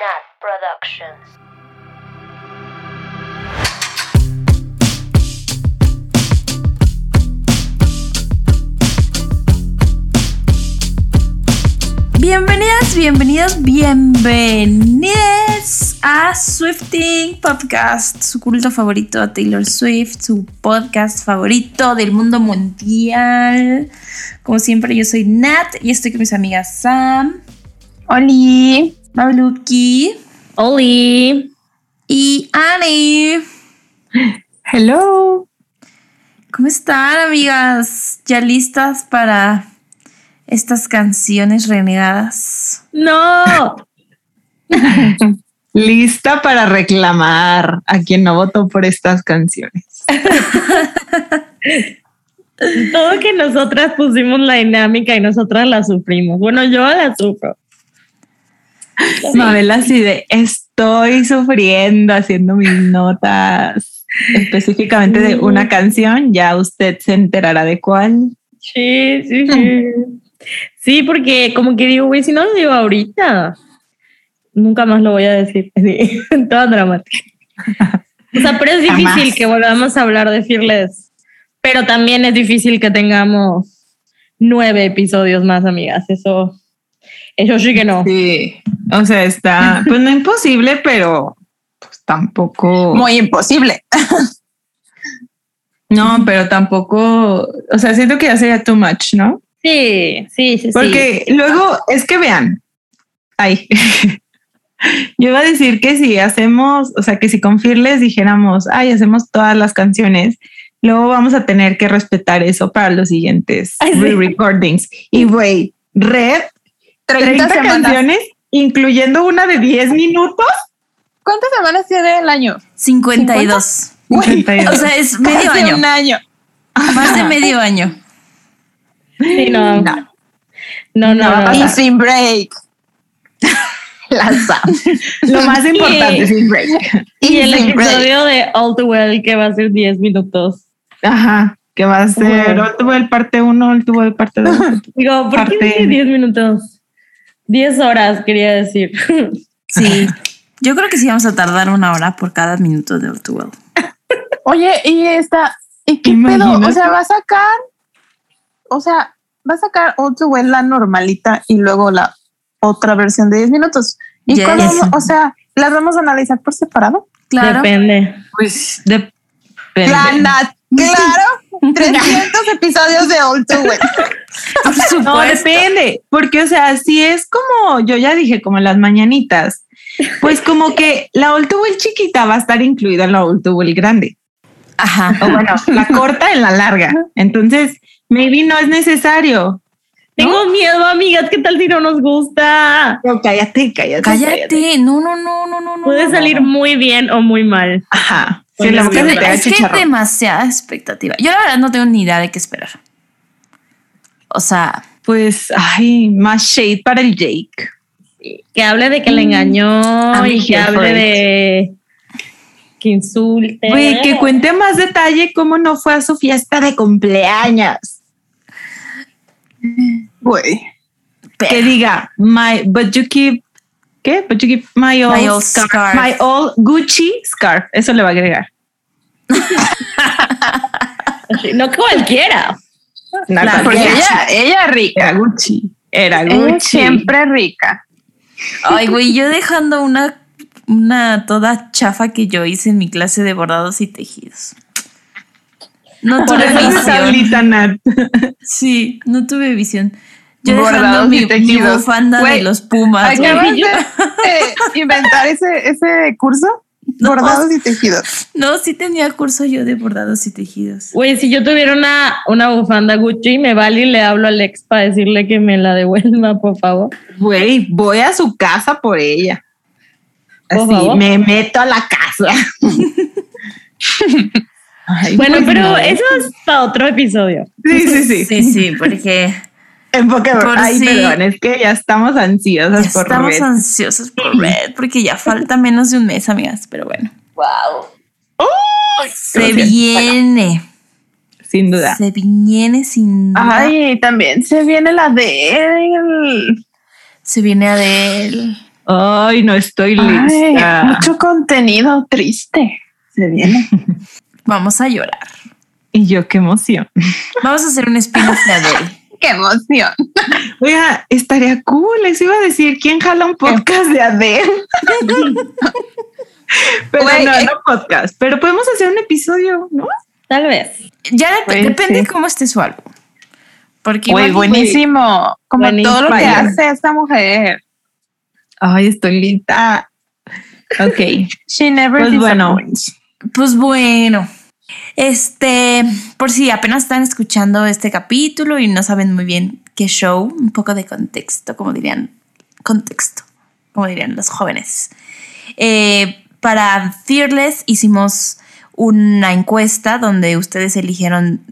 Nat Productions. Bienvenidas, bienvenidos, bienvenidos a Swifting Podcast, su culto favorito a Taylor Swift, su podcast favorito del mundo mundial. Como siempre, yo soy Nat y estoy con mis amigas Sam, Oli. Mauluki Oli. y Annie. Hello. ¿Cómo están, amigas? ¿Ya listas para estas canciones renegadas? No. Lista para reclamar a quien no votó por estas canciones. Todo que nosotras pusimos la dinámica y nosotras la sufrimos. Bueno, yo la sufro. Mabel así de estoy sufriendo haciendo mis notas específicamente de una canción. Ya usted se enterará de cuál. Sí, sí, sí. Sí, porque como que digo, güey, si no lo digo ahorita, nunca más lo voy a decir. Así, toda dramática. O sea, pero es difícil Jamás. que volvamos a hablar de Fearless. Pero también es difícil que tengamos nueve episodios más, amigas. Eso, eso sí que no. Sí. O sea, está, pues no imposible, pero pues tampoco. Muy imposible. No, pero tampoco. O sea, siento que ya sería too much, ¿no? Sí, sí, sí. sí. Porque luego es que vean, ay, yo iba a decir que si hacemos, o sea, que si con Fearless dijéramos, ay, hacemos todas las canciones, luego vamos a tener que respetar eso para los siguientes Ay, sí. re-recordings. Y güey, Red, 30, 30 semanas. canciones, incluyendo una de 10 minutos. ¿Cuántas semanas tiene el año? 52. Güey, 52. O sea, es medio Casi año. un año. Más de medio año. Sí, no. No. No, no, No no. Y sin break. La Sam. Lo más importante, sin break. Y el sin break. episodio de All Too Well que va a ser 10 minutos. Ajá, que va a ser. All Too Well parte 1, All Too Well parte 2. Digo, ¿por qué Parte- dije 10 minutos? 10 horas, quería decir. Sí. Yo creo que sí vamos a tardar una hora por cada minuto de Well. Oye, y esta, ¿y qué pedo? O Imagínate. sea, va a sacar, o sea, va a sacar otro güey la normalita y luego la otra versión de 10 minutos. ¿Y Yes. o sea, las vamos a analizar por separado? Claro. Depende. Pues depende. La Nat, claro. 300 episodios de Old to Well. Por No, depende, porque o sea, si es como, yo ya dije, como las mañanitas, pues como que la Old Well chiquita va a estar incluida en la Old Well grande. Ajá. O bueno, la corta en la larga. Entonces, maybe no es necesario. Tengo miedo, amigas. ¿Qué tal si no nos gusta? No, cállate, cállate. Cállate. No, no, no, no, no. no, Puede no, salir no. muy bien o muy mal. Ajá. Sí, que- Es que hay demasiada expectativa. Yo la verdad no tengo ni idea de qué esperar. O sea, Pues, ay, más shade para el Jake. Que hable de que le engañó I'm y que hable de que insulte. Güey, que cuente más detalle cómo no fue a su fiesta de cumpleaños. Güey. que diga my but you keep ¿qué? But you keep my old, My old scarf, scarf. my old Gucci scarf. Eso le va a agregar. No cualquiera. No, Porque ella, ella rica. era Gucci. Era Gucci. es siempre rica. ay, güey, yo dejando una, una toda chafa que yo hice en mi clase de bordados y tejidos. No tuve visión. Sí, no tuve visión. Yo Bordados dejando y mi, mi tejidos. bufanda de los pumas. Acabas de eh, inventar ese, ese curso. No. Bordados y tejidos. No, sí tenía curso yo de bordados y tejidos. Güey, si yo tuviera una, una bufanda Gucci, me vale y le hablo a Alex para decirle que me la devuelva, por favor. Güey, voy a su casa por ella. Por Así, favor. me meto a la casa. Ay, Bueno, pues pero no. eso es para otro episodio. Sí, sí, sí. Sí, sí, porque En Pokémon. Por Ay, si- perdón, es que ya estamos ansiosas ya por estamos Red. ansiosos por Red, porque ya falta menos de un mes, amigas, pero bueno. Wow. Se Gracias. viene, Sin duda. se viene sin duda. Ay, también se viene la de él. Se viene Adele. Ay, no estoy Ay, lista. mucho contenido triste. Se viene. Vamos a llorar. Y yo, qué emoción. Vamos a hacer un spin-off de Adele. Qué emoción. Oiga, estaría cool. Les iba a decir quién jala un podcast de Adele. pero no, eh. no podcast. Pero podemos hacer un episodio, ¿no? Tal vez. Ya dep- depende sí. cómo esté su álbum. Porque buenísimo. Como Buenísimo. todo lo que hace esta mujer. Ay, estoy lista. Ok. She never Pues bueno. Pues bueno, este, por si apenas están escuchando este capítulo y no saben muy bien qué show, un poco de contexto, como dirían, contexto, como dirían los jóvenes. Eh, para Fearless hicimos una encuesta donde ustedes eligieron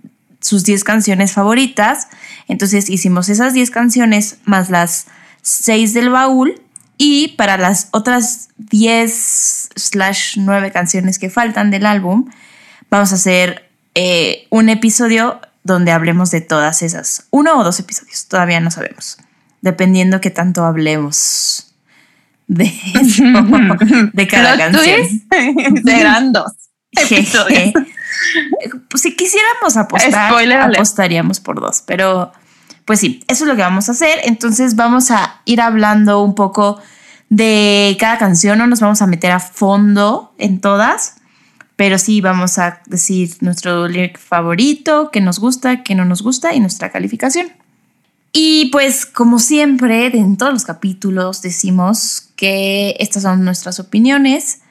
sus 10 canciones favoritas. Entonces hicimos esas 10 canciones más las 6 del baúl. Y para las otras 10 slash 9 canciones que faltan del álbum, vamos a hacer eh, un episodio donde hablemos de todas esas. Uno o dos episodios, todavía no sabemos. Dependiendo qué tanto hablemos de eso, de cada canción. serán dos. episodios. Pues si quisiéramos apostar, Spoiler apostaríamos por dos, pero pues sí, eso es lo que vamos a hacer. Entonces vamos a ir hablando un poco de cada canción, no nos vamos a meter a fondo en todas, pero sí vamos a decir nuestro lyric favorito, que nos gusta, que no nos gusta y nuestra calificación. Y pues como siempre, en todos los capítulos decimos que estas son nuestras opiniones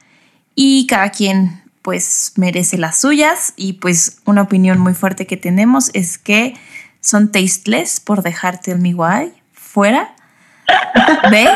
y cada quien pues merece las suyas y pues una opinión muy fuerte que tenemos es que son tasteless por dejar Tell Me Why fuera de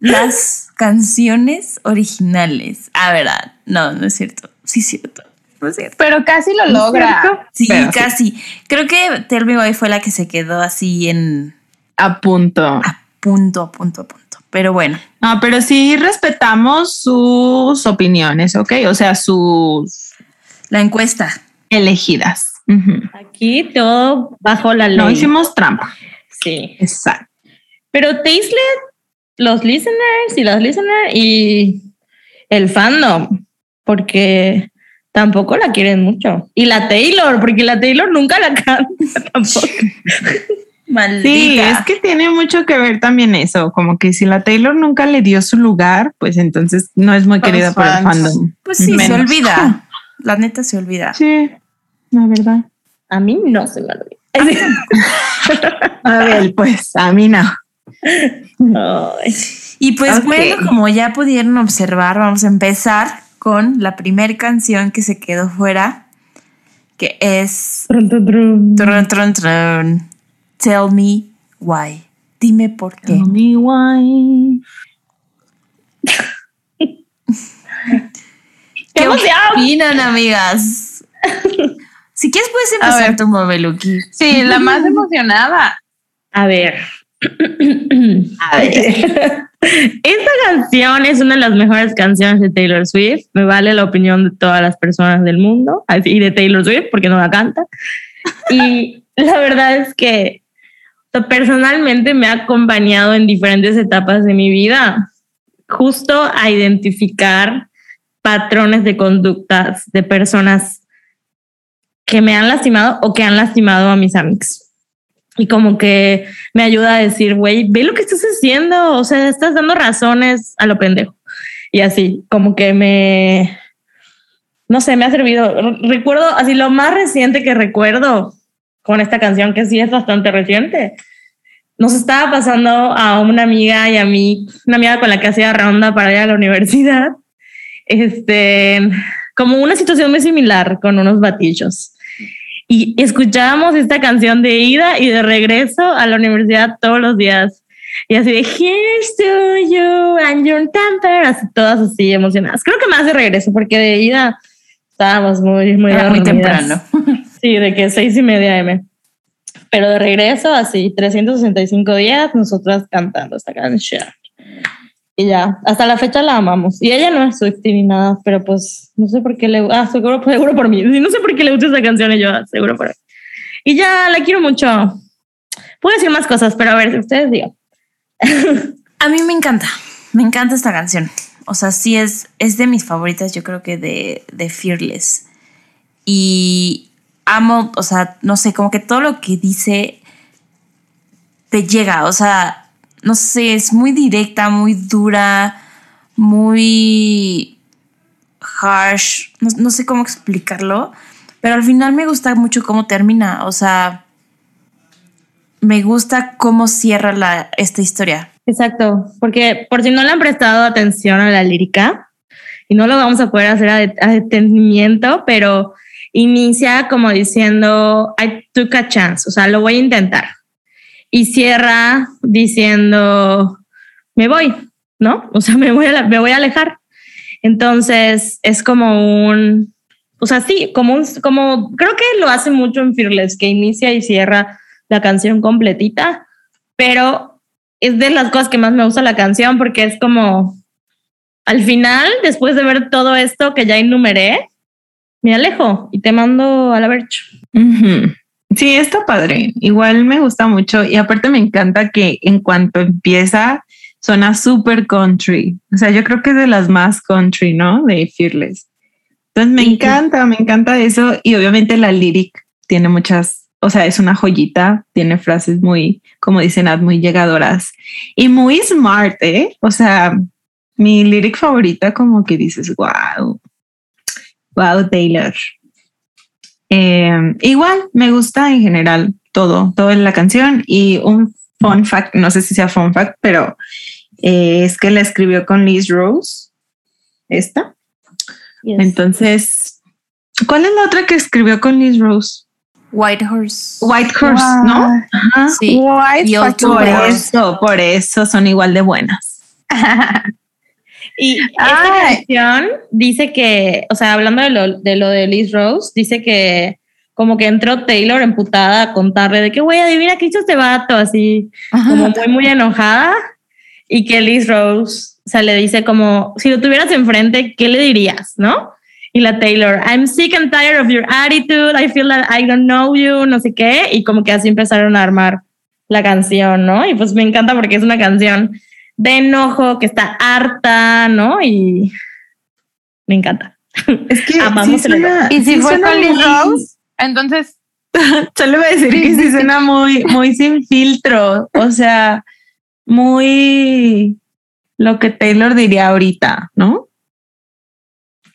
las canciones originales. Ah, verdad. No, no es cierto. Sí, es cierto. No es cierto. Pero casi lo logra. Sí, Pero sí. casi. Creo que Tell Me Why fue la que se quedó así en A punto. a punto, a punto, a punto. Pero bueno, No, pero sí respetamos sus opiniones, ¿ok? O sea, sus la encuesta. elegidas. Aquí todo bajo la ley. No hicimos trampa. Sí. Exacto. Pero Tasteless, los listeners y las listeners y el fandom, porque tampoco la quieren mucho. Y la Taylor, porque la Taylor nunca la canta tampoco. Maldita. Sí, es que tiene mucho que ver también eso, como que si la Taylor nunca le dio su lugar, pues entonces no es muy querida por el fandom. Pues sí, se olvida. La neta se olvida. Sí, la verdad. A mí no se me olvida. A ver, pues a mí no. Ay. Y pues Ok. bueno, como ya pudieron observar, vamos a empezar con la primer canción que se quedó fuera, que es Trun, trun, trun. Trun, trun, trun. Tell me why. Dime por qué. Tell me why. ¿Qué opinan, amigas? Si quieres puedes A empezar ver. tu Mobeluki. Sí, la más emocionada. A ver. Esta canción es una de las mejores canciones de Taylor Swift. Me vale la opinión de todas las personas del mundo y de Taylor Swift porque no la canta. Y la verdad es que personalmente me ha acompañado en diferentes etapas de mi vida, justo a identificar patrones de conductas de personas que me han lastimado o que han lastimado a mis amigos. Y como que me ayuda a decir, güey, ve lo que estás haciendo, o sea, estás dando razones a lo pendejo. Y así, como que me, no sé, me ha servido. Recuerdo, así lo más reciente que recuerdo con esta canción, que sí es bastante reciente, nos estaba pasando a una amiga y a mí, una amiga con la que hacía ronda para ir a la universidad, este, como una situación muy similar con unos batillos. Y escuchábamos esta canción de ida y de regreso a la universidad todos los días. Y así de Here's to you and your temper, así todas así emocionadas. Creo que más de regreso, porque de ida estábamos muy, muy, Era muy dormidas. temprano. Sí, de que seis y media M. Pero de regreso, así, 365 días, nosotras cantando esta canción. Y ya, hasta la fecha la amamos. Y ella no es Swiftie ni nada, pero pues no sé por qué le... Ah, seguro, seguro por mí. No sé por qué le gusta esa canción y yo, ah, seguro por mí. Y ya, la quiero mucho. Puedo decir más cosas, pero a ver, ustedes digan. A mí me encanta, me encanta esta canción. O sea, sí es, es de mis favoritas, yo creo que de, de Fearless. Y amo, o sea, no sé, como que todo lo que dice te llega, o sea, no sé, es muy directa, muy dura, muy harsh, no, no sé cómo explicarlo, pero al final me gusta mucho cómo termina, o sea, me gusta cómo cierra la, esta historia. Exacto, porque por si no le han prestado atención a la lírica, y no lo vamos a poder hacer a, de- a detenimiento, pero inicia como diciendo, I took a chance, o sea, lo voy a intentar. Y cierra diciendo, me voy, ¿no? O sea, me voy a, me voy a alejar. Entonces, es como un, o sea, sí, como un, como, creo que lo hace mucho en Fearless, que inicia y cierra la canción completita, pero es de las cosas que más me gusta la canción porque es como, al final, después de ver todo esto que ya enumeré, me alejo y te mando a la vercha. Ujú. Sí, está padre. Igual me gusta mucho y aparte me encanta que en cuanto empieza suena súper country. O sea, yo creo que es de las más country, ¿no? De Fearless. Entonces me Sí. encanta, me encanta eso y obviamente la lyric tiene muchas, o sea, es una joyita, tiene frases muy, como dicen, muy llegadoras y muy smart, ¿eh? O sea, mi lyric favorita como que dices, wow, wow, Taylor. Eh, igual me gusta en general todo, todo en la canción y un fun fact, no sé si sea fun fact, pero eh, es que la escribió con Liz Rose. Esta. Entonces, ¿cuál es la otra que escribió con Liz Rose? White Horse. White Horse, ¿no? Ajá. Sí. White Por eso, por eso son igual de buenas. Y esta canción dice que, o sea, hablando de lo, de lo de Liz Rose, dice que como que entró Taylor emputada a contarle de que, güey, adivina qué hizo este vato, así, como muy, muy enojada. Y que Liz Rose, o sea, le dice como, si lo tuvieras enfrente, ¿qué le dirías, no? Y la Taylor, I'm sick and tired of your attitude, I feel that I don't know you, no sé qué. Y como que así empezaron a armar la canción, ¿no? Y pues me encanta porque es una canción de enojo, que está harta, ¿no? Y me encanta. Es que Amamos el suena- Y si sí fue muy- Rose, entonces Solo voy a decir que sí suena muy, muy sin filtro. O sea, muy lo que Taylor diría ahorita, ¿no?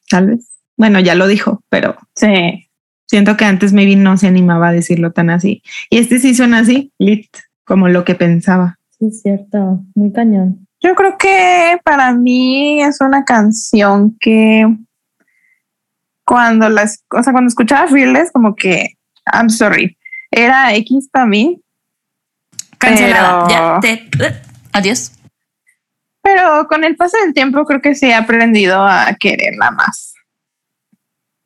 Tal vez. Bueno, ya lo dijo, pero sí. siento que antes maybe no se animaba a decirlo tan así. Y este sí suena así, lit, como lo que pensaba. Sí, es cierto, muy cañón. Yo creo que para mí es una canción que cuando las, o sea, cuando escuchaba Fearless, como que I'm sorry, era X para mí, Cancelada. Pero- Ya, te- adiós. pero con el paso del tiempo creo que sí he aprendido a quererla más.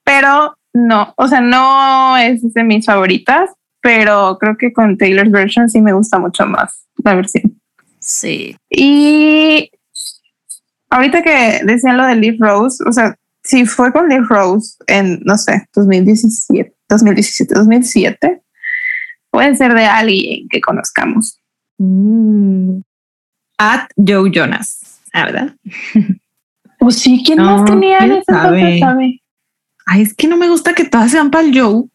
Pero no, o sea, no es de mis favoritas, pero creo que con Taylor's version sí me gusta mucho más la versión. Sí. Y ahorita que decían lo de Liv Rose, o sea, si fue con Liv Rose en, no sé, 2017, 2017, 2007, puede ser de alguien que conozcamos. Mm. At Joe Jonas, ah, ¿verdad? Pues sí, ¿quién No, más tenía en ¿quién ese sabe? sabe? Ay, es que no me gusta que todas sean para el Joe.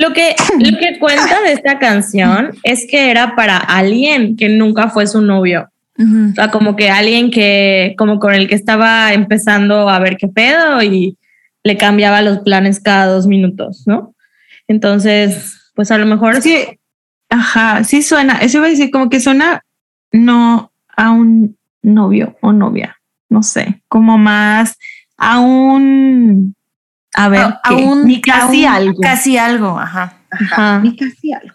Lo que, lo que cuenta de esta canción es que era para alguien que nunca fue su novio. O sea, como que alguien que, como con el que estaba empezando a ver qué pedo y le cambiaba los planes cada dos minutos, ¿no? Entonces, pues a lo mejor Es que, ajá, sí suena, eso iba a decir, como que suena no a un novio o novia, no sé, como más a un, a ver, A- ¿qué? aún- ni casi aún algo. Casi algo, ajá. Ajá. Ni casi algo.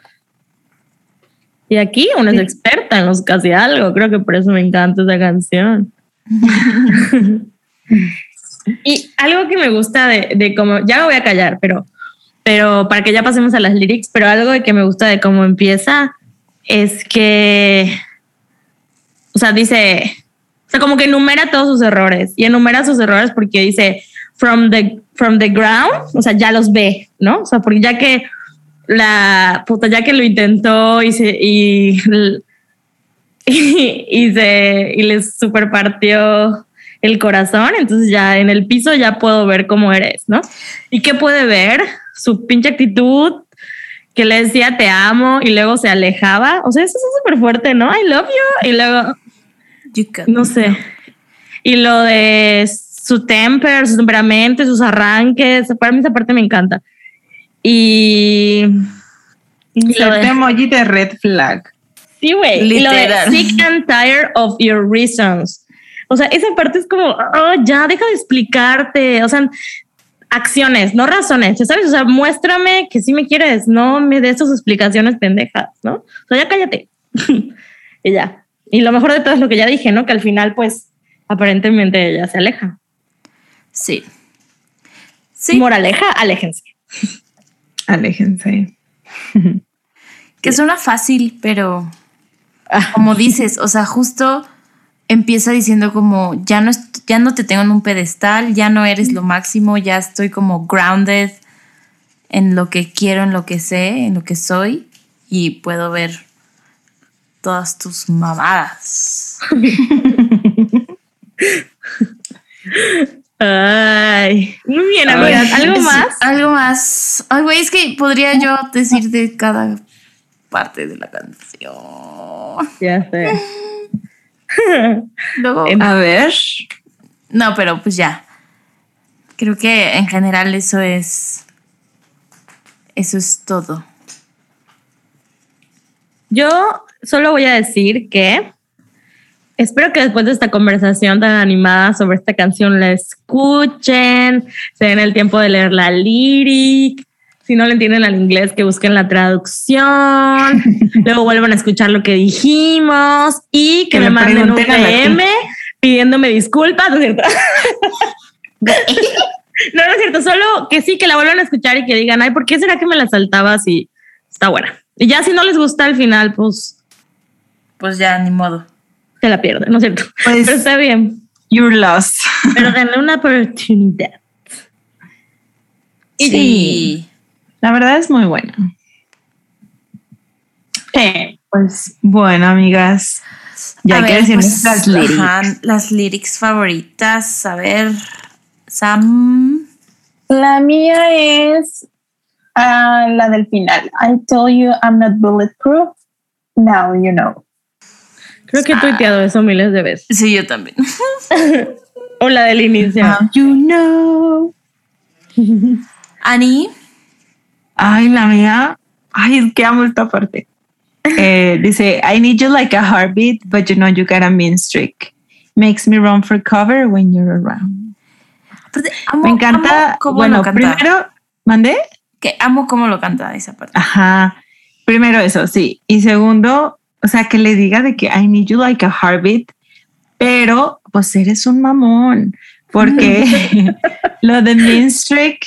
Y aquí una es experta en los casi algo. Creo que por eso me encanta esa canción. y algo que me gusta de, de cómo, ya me voy a callar, pero, pero para que ya pasemos a las lyrics, pero algo de que me gusta de cómo empieza es que, o sea, dice, o sea, como que enumera todos sus errores y enumera sus errores porque dice, from the, from the ground, o sea, ya los ve, ¿no? O sea, porque ya que la puta, ya que lo intentó y, se, y y, y se y les super partió el corazón, entonces ya en el piso ya puedo ver cómo eres, ¿no? ¿Y qué puede ver? Su pinche actitud, que le decía te amo y luego se alejaba. O sea, eso es súper fuerte, ¿no? I love you. Y luego, You no sé. Y lo de su temper, su temperamento, sus arranques, para mí esa parte me encanta. Y... y lo Inserte de- emoji de red flag. Sí, güey. Lo de Literal. sick and tired of your reasons. O sea, esa parte es como, "Oh, ya, deja de explicarte. O sea, acciones, no razones, ¿ya ¿sabes? O sea, muéstrame que sí me quieres, no me des tus explicaciones pendejas, ¿no? O sea, ya cállate. y ya. Y lo mejor de todo es lo que ya dije, ¿no? Que al final, pues, aparentemente ella se aleja. Sí. Sí, Moraleja, aléjense. Aléjense. que suena fácil, pero como dices, o sea, justo empieza diciendo como ya no ya no te tengo en un pedestal, ya no eres lo máximo, ya estoy como grounded en lo que quiero, en lo que sé, en lo que soy y puedo ver todas tus mamadas. Ay, muy bien, amigas. ¿Algo más? Algo más. Ay, güey, es que podría yo decir de cada parte de la canción. Ya sé. Luego, Em- A ver. no, pero pues ya. Creo que en general eso es. Eso es todo. Yo solo voy a decir que espero que después de esta conversación tan animada sobre esta canción la escuchen, se den el tiempo de leer la lyric. Si no le entienden al inglés, que busquen la traducción, luego vuelvan a escuchar lo que dijimos y que, Que me me manden un PM pidiéndome disculpas, ¿no es cierto? no, no es cierto, solo que sí, que la vuelvan a escuchar y que digan, ay, ¿por qué será que me la saltaba si está buena? Y ya si no les gusta al final, pues Pues ya, ni modo. Se la pierden, ¿no es cierto? Pues- Pero está bien. You're lost. Pero denle una oportunidad. Sí. La verdad es muy buena. Sí. Pues bueno, amigas. Ya A hay que decir pues, nuestras lyrics. ajá, las lyrics favoritas. A ver, Sam. La mía es ah, la del final. I told you I'm not bulletproof. Now you know. Creo que he tuiteado eso miles de veces. Sí, yo también. O la del inicio. Now you know. Annie. Ay, la mía. Ay, es que amo esta parte. Eh, dice, I need you like a heartbeat, but you know you got a mean streak. Makes me run for cover when you're around. Aparte, amo- Me encanta. amo cómo Bueno, lo canta. primero, ¿mandé? Que amo cómo lo canta esa parte. Ajá. Primero eso, sí. Y segundo, o sea, que le diga de que I need you like a heartbeat, pero pues eres un mamón, porque lo de mean streak,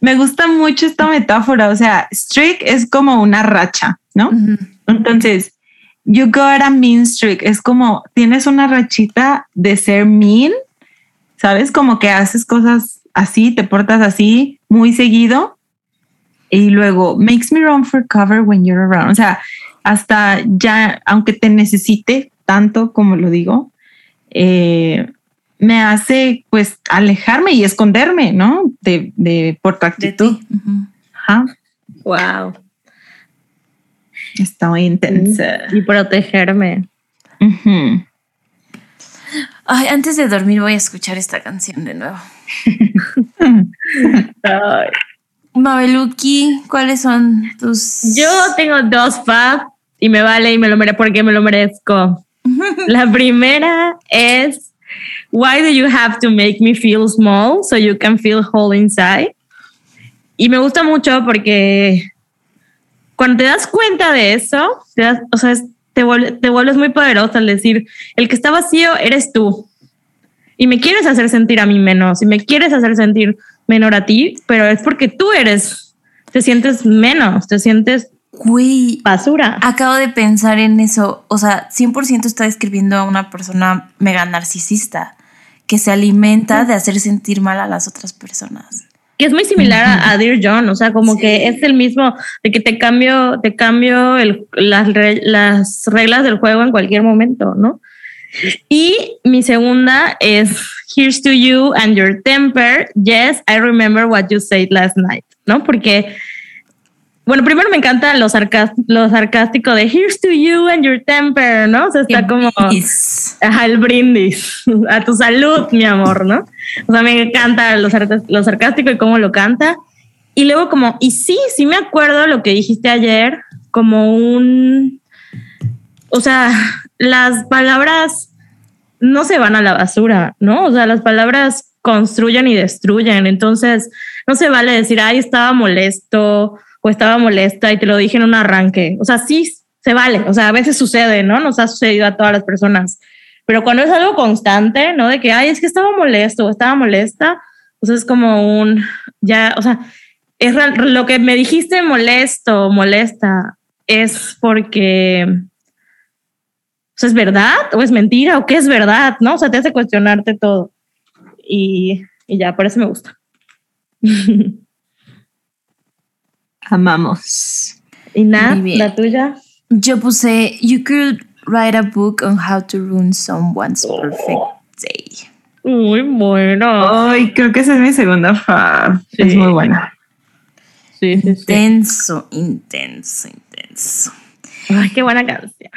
me gusta mucho esta metáfora, o sea, streak es como una racha, ¿no? Entonces, you got a mean streak, es como tienes una rachita de ser mean, ¿sabes? Como que haces cosas así, te portas así muy seguido. Y luego, makes me run for cover when you're around. O sea, hasta ya, aunque te necesite tanto como lo digo, eh, me hace pues alejarme y esconderme, ¿no? De, de por tu De actitud. Ajá. Wow. Está muy intensa. Y protegerme. Ay, antes de dormir voy a escuchar esta canción de nuevo. Mabeluki, ¿cuáles son tus...? Yo tengo dos fab y me vale y me lo merezco porque me lo merezco. La primera es Why do you have to make me feel small so you can feel whole inside? Y me gusta mucho porque cuando te das cuenta de eso, te das- o sea, te, vuelve- te vuelves muy poderosa al decir, el que está vacío eres tú. Y me quieres hacer sentir a mí menos, y me quieres hacer sentir menor a ti, pero es porque tú eres, te sientes menos, te sientes Güey, basura. acabo de pensar en eso. O sea, 100% está describiendo a una persona mega narcisista que se alimenta de hacer sentir mal a las otras personas. que es muy similar a, a Dear John, o sea, como Sí. que es el mismo, de que te cambio, te cambio el- las, las reglas del juego en cualquier momento, ¿no? Y mi segunda es Here's to you and your temper. Yes, I remember what you said last night, ¿no? Porque, bueno, primero me encanta lo, lo sarcástico de Here's to you and your temper, ¿no? O sea, está como... bis. Ajá, el brindis a tu salud, mi amor, ¿no? O sea, me encanta lo, lo sarcástico y cómo lo canta. Y luego como, y sí, sí me acuerdo lo que dijiste ayer, como un, o sea, las palabras no se van a la basura, ¿no? O sea, las palabras construyen y destruyen. Entonces, no se vale decir, ay, estaba molesto o estaba molesta y te lo dije en un arranque. O sea, sí se vale. O sea, a veces sucede, ¿no? Nos ha sucedido a todas las personas. Pero cuando es algo constante, ¿no? De que, ay, es que estaba molesto o estaba molesta, pues es como un, ya, o sea, es lo que me dijiste molesto, molesta, es porque, o sea, ¿es verdad o es mentira o qué es verdad? ¿No? O sea, te hace cuestionarte todo. Y, y ya, por eso me gusta. Amamos. y nada, la tuya. Yo puse, you could write a book on how to ruin someone's perfect day. Muy bueno. Ay, creo que esa es mi segunda fa. Sí. Es muy buena. Sí, sí, sí. Intenso, intenso, intenso. Ay, qué buena canción.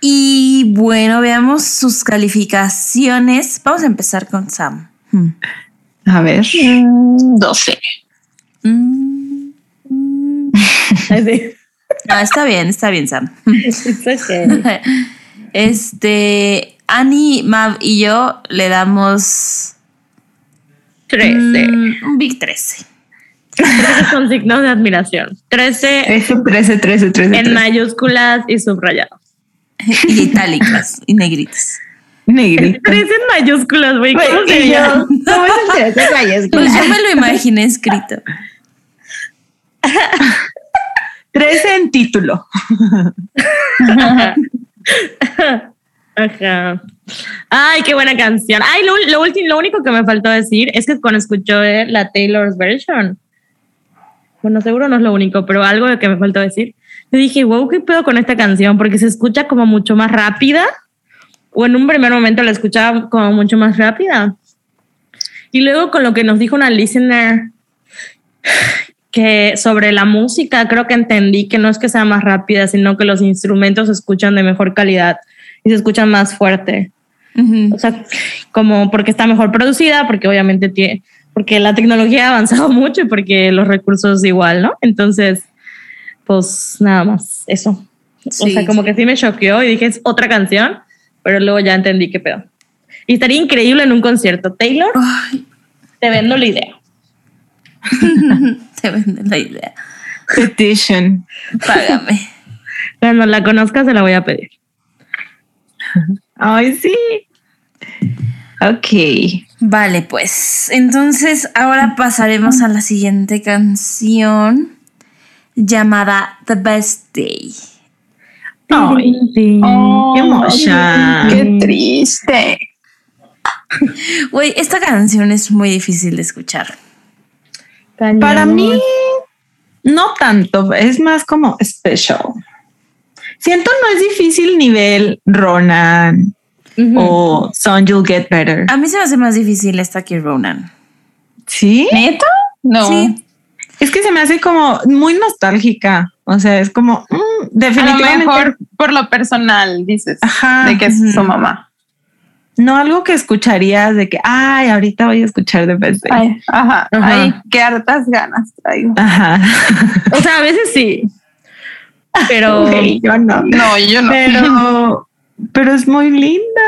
Y bueno, veamos sus calificaciones. Vamos a empezar con Sam. Hmm. A ver. Mm, 12. Mm. No, está bien, está bien, Sam. It's okay. Este, Annie, Mav y yo le damos 13. mm, un Big 13. 13 con signos de admiración. 13 Ese 13, 13, 13. en 13. mayúsculas y subrayados. Y itálicas y negritas. Negrito. 13 en mayúsculas, güey. ¿Cómo se yo? ¿Cómo es el 13 mayúsculas? Pues yo me lo imaginé escrito. 13 en título. Ajá. Ay, qué buena canción. Ay, lo, lo, último, lo único que me faltó decir es que cuando escuché la Taylor's version, bueno, seguro no es lo único, pero algo que me faltó decir, yo dije, wow, ¿qué pedo con esta canción? Porque se escucha como mucho más rápida, o en un primer momento la escuchaba como mucho más rápida. Y luego con lo que nos dijo una listener que sobre la música, creo que entendí que no es que sea más rápida, sino que los instrumentos se escuchan de mejor calidad y se escuchan más fuerte. O sea, como porque está mejor producida, porque obviamente tiene, porque la tecnología ha avanzado mucho y porque los recursos igual, ¿no? Entonces, pues nada más, eso. o sea, como sí. que sí me choqueó y dije, es otra canción, pero luego ya entendí qué pedo. Y estaría increíble en un concierto. Taylor, Ay, te vendo la idea. te vende la idea. Petition. Págame. Cuando la conozcas, se la voy a pedir. Ay, sí. Ok. Vale, pues. Entonces, ahora pasaremos a la siguiente canción llamada The Best Day. Ay. Oh, emotion. Qué triste. Güey, esta canción es muy difícil de escuchar. Cañón. Para mí, no tanto. Es más como special. Siento no es difícil nivel Ronan o Son You'll Get Better. A mí se me hace más difícil esta que Ronan. ¿Sí? ¿Neta? No. Sí. Es que se me hace como muy nostálgica. O sea, es como mm, A lo definitivamente mejor por lo personal dices Ajá. de que es su mamá. No algo que escucharías de que, ay, ahorita voy a escuchar de Day. Ay, ajá, Ajá. Ay, qué hartas ganas traigo. Ajá. O sea, a veces sí. Pero. Yo no. No, yo no. Pero, pero es muy linda.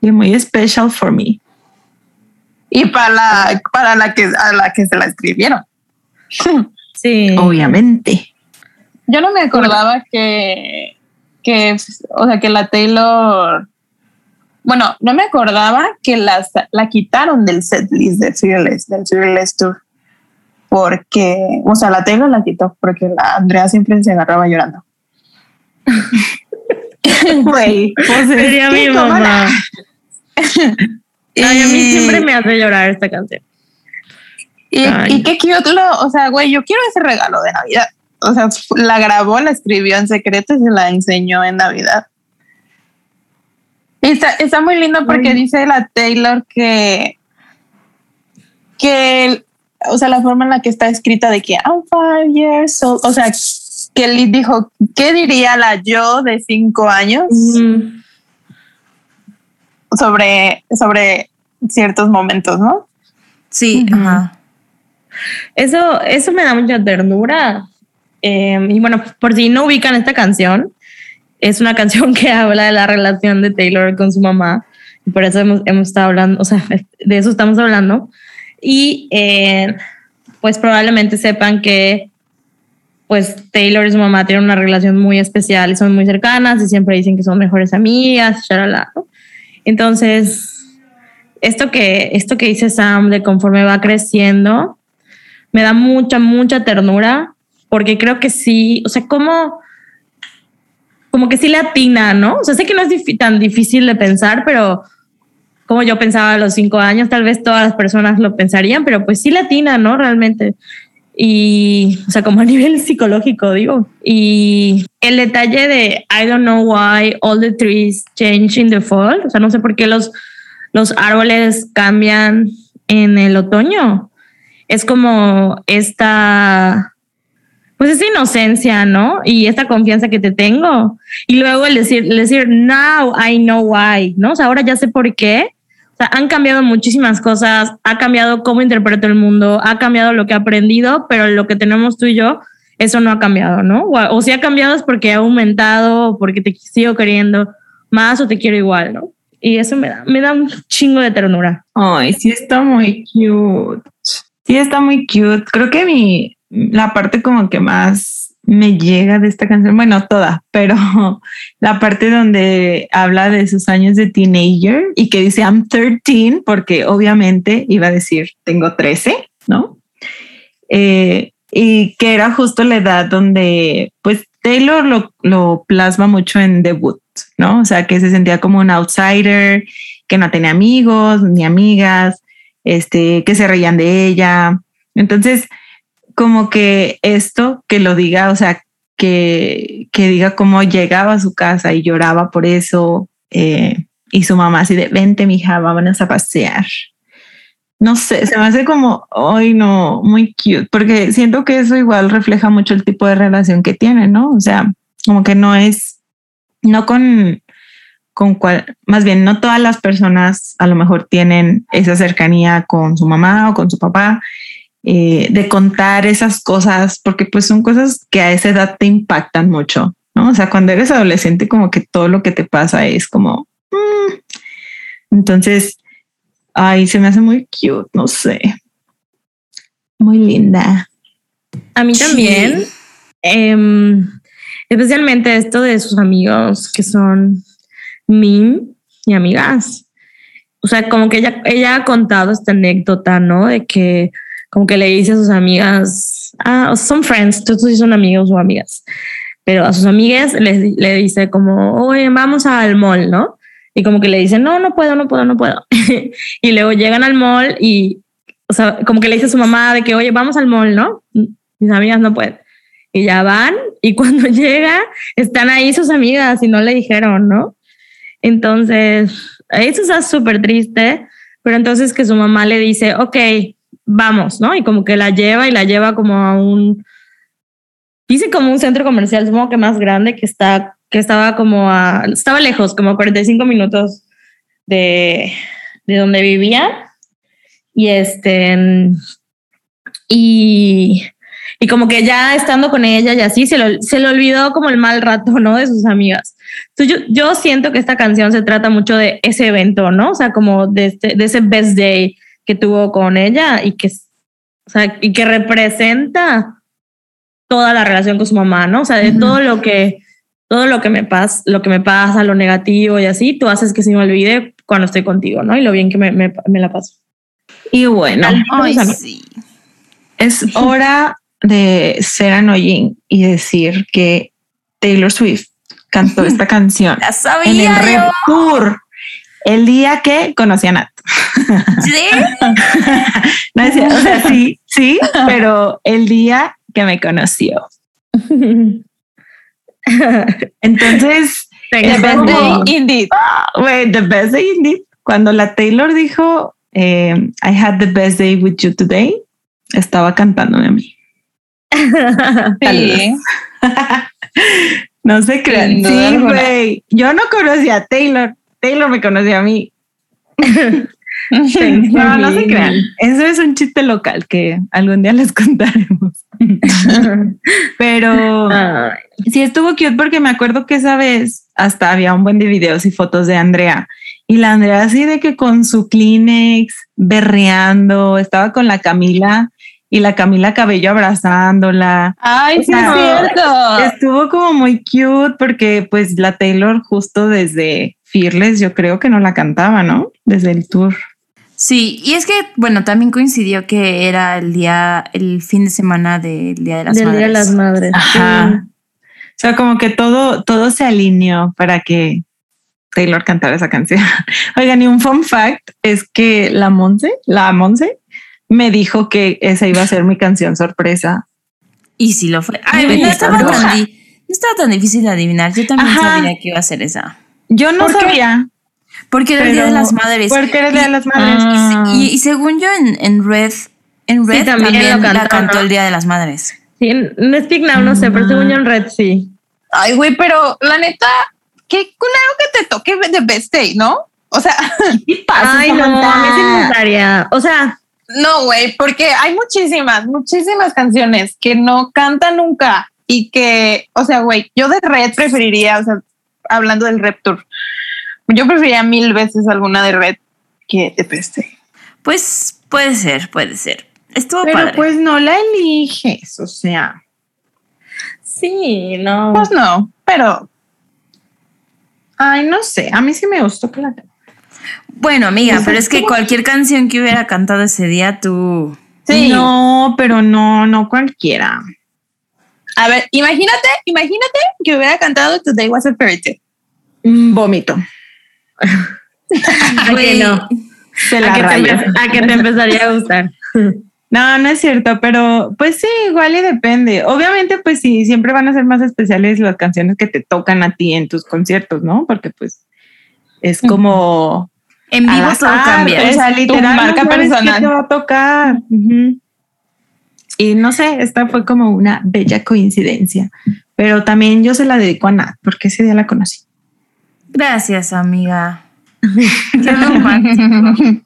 Y muy special for me. Y para la, para la que a la que se la escribieron. Sí. Obviamente. Yo no me acordaba que, que, o sea, que la Taylor, bueno, no me acordaba que las, la quitaron del setlist de Fearless, del Fearless Tour. Porque, o sea, la Taylor la quitó porque la Andrea siempre se agarraba llorando. Güey, pues es Sería mi mamá. Ay, a mí siempre me hace llorar esta canción. Y, y qué cute lo, o sea, güey, yo quiero ese regalo de Navidad. O sea, la grabó, la escribió en secreto y se la enseñó en Navidad. Está, está muy lindo porque Ay. dice la Taylor que, que, o sea, la forma en la que está escrita de que I'm five years old, o sea, que Liz dijo, ¿qué diría la yo de cinco años Mm, sobre, sobre ciertos momentos, no? Sí, ajá. Eso, eso me da mucha ternura. Eh, y bueno, por si no ubican esta canción, es una canción que habla de la relación de Taylor con su mamá. Y por eso hemos, hemos estado hablando, o sea, de eso estamos hablando. Y eh, pues probablemente sepan que pues Taylor y su mamá tienen una relación muy especial y son muy cercanas y siempre dicen que son mejores amigas, shalala, ¿no? Entonces, esto que, esto que dice Sam de conforme va creciendo, me da mucha, mucha ternura, porque creo que sí, o sea, como, como que sí le atina, ¿no? O sea, sé que no es tan difícil de pensar, pero como yo pensaba a los cinco años, tal vez todas las personas lo pensarían, pero pues sí le atina, ¿no? Realmente. Y, o sea, como a nivel psicológico, digo. Y el detalle de I don't know why all the trees change in the fall, o sea, no sé por qué los, los árboles cambian en el otoño. Es como esta, pues esa inocencia, ¿no? Y esta confianza que te tengo. Y luego el decir, el decir, now I know why, ¿no? O sea, ahora ya sé por qué. O sea, han cambiado muchísimas cosas, ha cambiado cómo interpreto el mundo, ha cambiado lo que he aprendido, pero lo que tenemos tú y yo, eso no ha cambiado, ¿no? O, o si ha cambiado es porque ha aumentado, porque te sigo queriendo más o te quiero igual, ¿no? Y eso me da, me da un chingo de ternura. Ay, sí está muy cute. Sí está muy cute. Creo que mi, la parte como que más me llega de esta canción, bueno, toda, pero la parte donde habla de sus años de teenager y que dice I'm 13, porque obviamente iba a decir tengo 13, ¿no? Eh, y que era justo la edad donde, pues, Taylor lo, lo plasma mucho en debut, ¿no? O sea, que se sentía como un outsider, que no tenía amigos ni amigas, este, que se reían de ella. Entonces, como que esto que lo diga, o sea, que, que diga cómo llegaba a su casa y lloraba por eso, eh, y su mamá así de, vente, mija, vámonos a pasear. No sé, se me hace como, hoy no, muy cute, porque siento que eso igual refleja mucho el tipo de relación que tienen, ¿no? O sea, como que no es, no con, con cual, más bien, no todas las personas a lo mejor tienen esa cercanía con su mamá o con su papá, eh, de contar esas cosas, porque pues son cosas que a esa edad te impactan mucho, ¿no? O sea, cuando eres adolescente, como que todo lo que te pasa es como, mm. entonces, ay, se me hace muy cute, no sé, muy linda. A mí Sí. también. Em, especialmente esto de sus amigos que son Min y amigas. O sea, como que ella, ella ha contado esta anécdota, ¿no? De que como que le dice a sus amigas, ah, son friends, sí son amigos o amigas, pero a sus amigas les, le dice como, oye, vamos al mall, ¿no? Y como que le dicen, no, no puedo, no puedo, no puedo. y luego llegan al mall y, o sea, como que le dice a su mamá de que, oye, vamos al mall, ¿no? Mis amigas no pueden. Y ya van y cuando llega, están ahí sus amigas y no le dijeron, ¿no? Entonces, eso está súper triste, pero entonces que su mamá le dice, ok, vamos, ¿no? Y como que la lleva y la lleva como a un, dice como un centro comercial, supongo que más grande, que está, que estaba como a, estaba lejos, como a 45 minutos de, de donde vivía. Y este, y, y como que ya estando con ella y así, se, lo, se le olvidó como el mal rato, ¿no? De sus amigas. Entonces yo, yo siento que esta canción se trata mucho de ese evento, ¿no? O sea, como de, este, de ese best day que tuvo con ella y que, o sea, y que representa toda la relación con su mamá, ¿no? O sea, de Ujú. todo lo que todo lo que me pasa, lo que me pasa, lo negativo y así, tú haces que se me olvide cuando estoy contigo, ¿no? Y lo bien que me, me, me la paso. Y bueno, sí. es hora de ser annoying y decir que Taylor Swift cantó esta canción en el Red. Tour el día que conocí a Nat. ¿Sí? No es o sea, sí, Sí, pero el día que me conoció. Entonces, The Es best day indeed. Wait, the best day indeed. Cuando la Taylor dijo, eh, I had the best day with you today, estaba cantándome a mí. Sí. no se crean. Sí, güey. Yo no conocía a Taylor. Taylor me conocía a mí. No, no se crean. Eso es un chiste local que algún día les contaremos. Pero sí estuvo cute porque me acuerdo que esa vez hasta había un buen de videos y fotos de Andrea. Y la Andrea así de que con su Kleenex, berreando, estaba con la Camila y la Camila Cabello abrazándola. Ay, sí, es cierto. Estuvo como muy cute porque pues la Taylor justo desde Fearless yo creo que no la cantaba, ¿no? Desde el tour. Sí, y es que, bueno, también coincidió que era el día, el fin de semana del Día de las del Madres. Día de las Madres. Ajá. O sea, como que todo, todo se alineó para que Taylor cantara esa canción. Oigan, y un fun fact es que la Monse, la Monse, me dijo que esa iba a ser mi canción sorpresa. Y sí lo fue. Ay, no, esta estaba tan, no estaba tan difícil de adivinar. Yo también Ajá. sabía que iba a ser esa. Yo no ¿Por qué? Porque era el Día de las Madres. Porque era el Día de las Madres. Ah. Y, y según yo en, en Red, en Red también también, lo la cantó, cantó ¿no? el Día de las Madres. Sí, en en Speak Now no sé, pero según yo en Red sí. Ay, güey, pero la neta, qué culero que te toque The Best Day, ¿no? O sea, Ay, no, a mí sí me gustaría. O sea, no, güey, porque hay muchísimas, muchísimas canciones que no canta nunca y que, o sea, güey, yo de Red preferiría, o sea, hablando del Rep Tour, yo preferiría mil veces alguna de Red que Best Day. Pues puede ser, puede ser. Estuvo Pero padre. pues no la eliges, o sea. sí, no. Pues no, pero Ay, no sé, a mí sí me gustó que la bueno, amiga, Pues pero es que- cualquier canción que hubiera cantado ese día, tú. sí. No, pero no, no cualquiera. A ver, imagínate, imagínate que hubiera cantado Today Was a Fairy Tale. Mm, Vómito. ¿A que no? Se ¿A que, te rayo. empe- a que te empezaría a gustar? No, no es cierto, pero pues sí, igual y depende. Obviamente, pues sí, siempre van a ser más especiales las canciones que te tocan a ti en tus conciertos, ¿no? Porque pues es como En vivo todo cambia. O sea, Es tu literal, marca no personal. te va a tocar. Y no sé, esta fue como una bella coincidencia. Pero también yo se la dedico a Nat, porque ese día la conocí. Gracias, amiga. Qué romántico.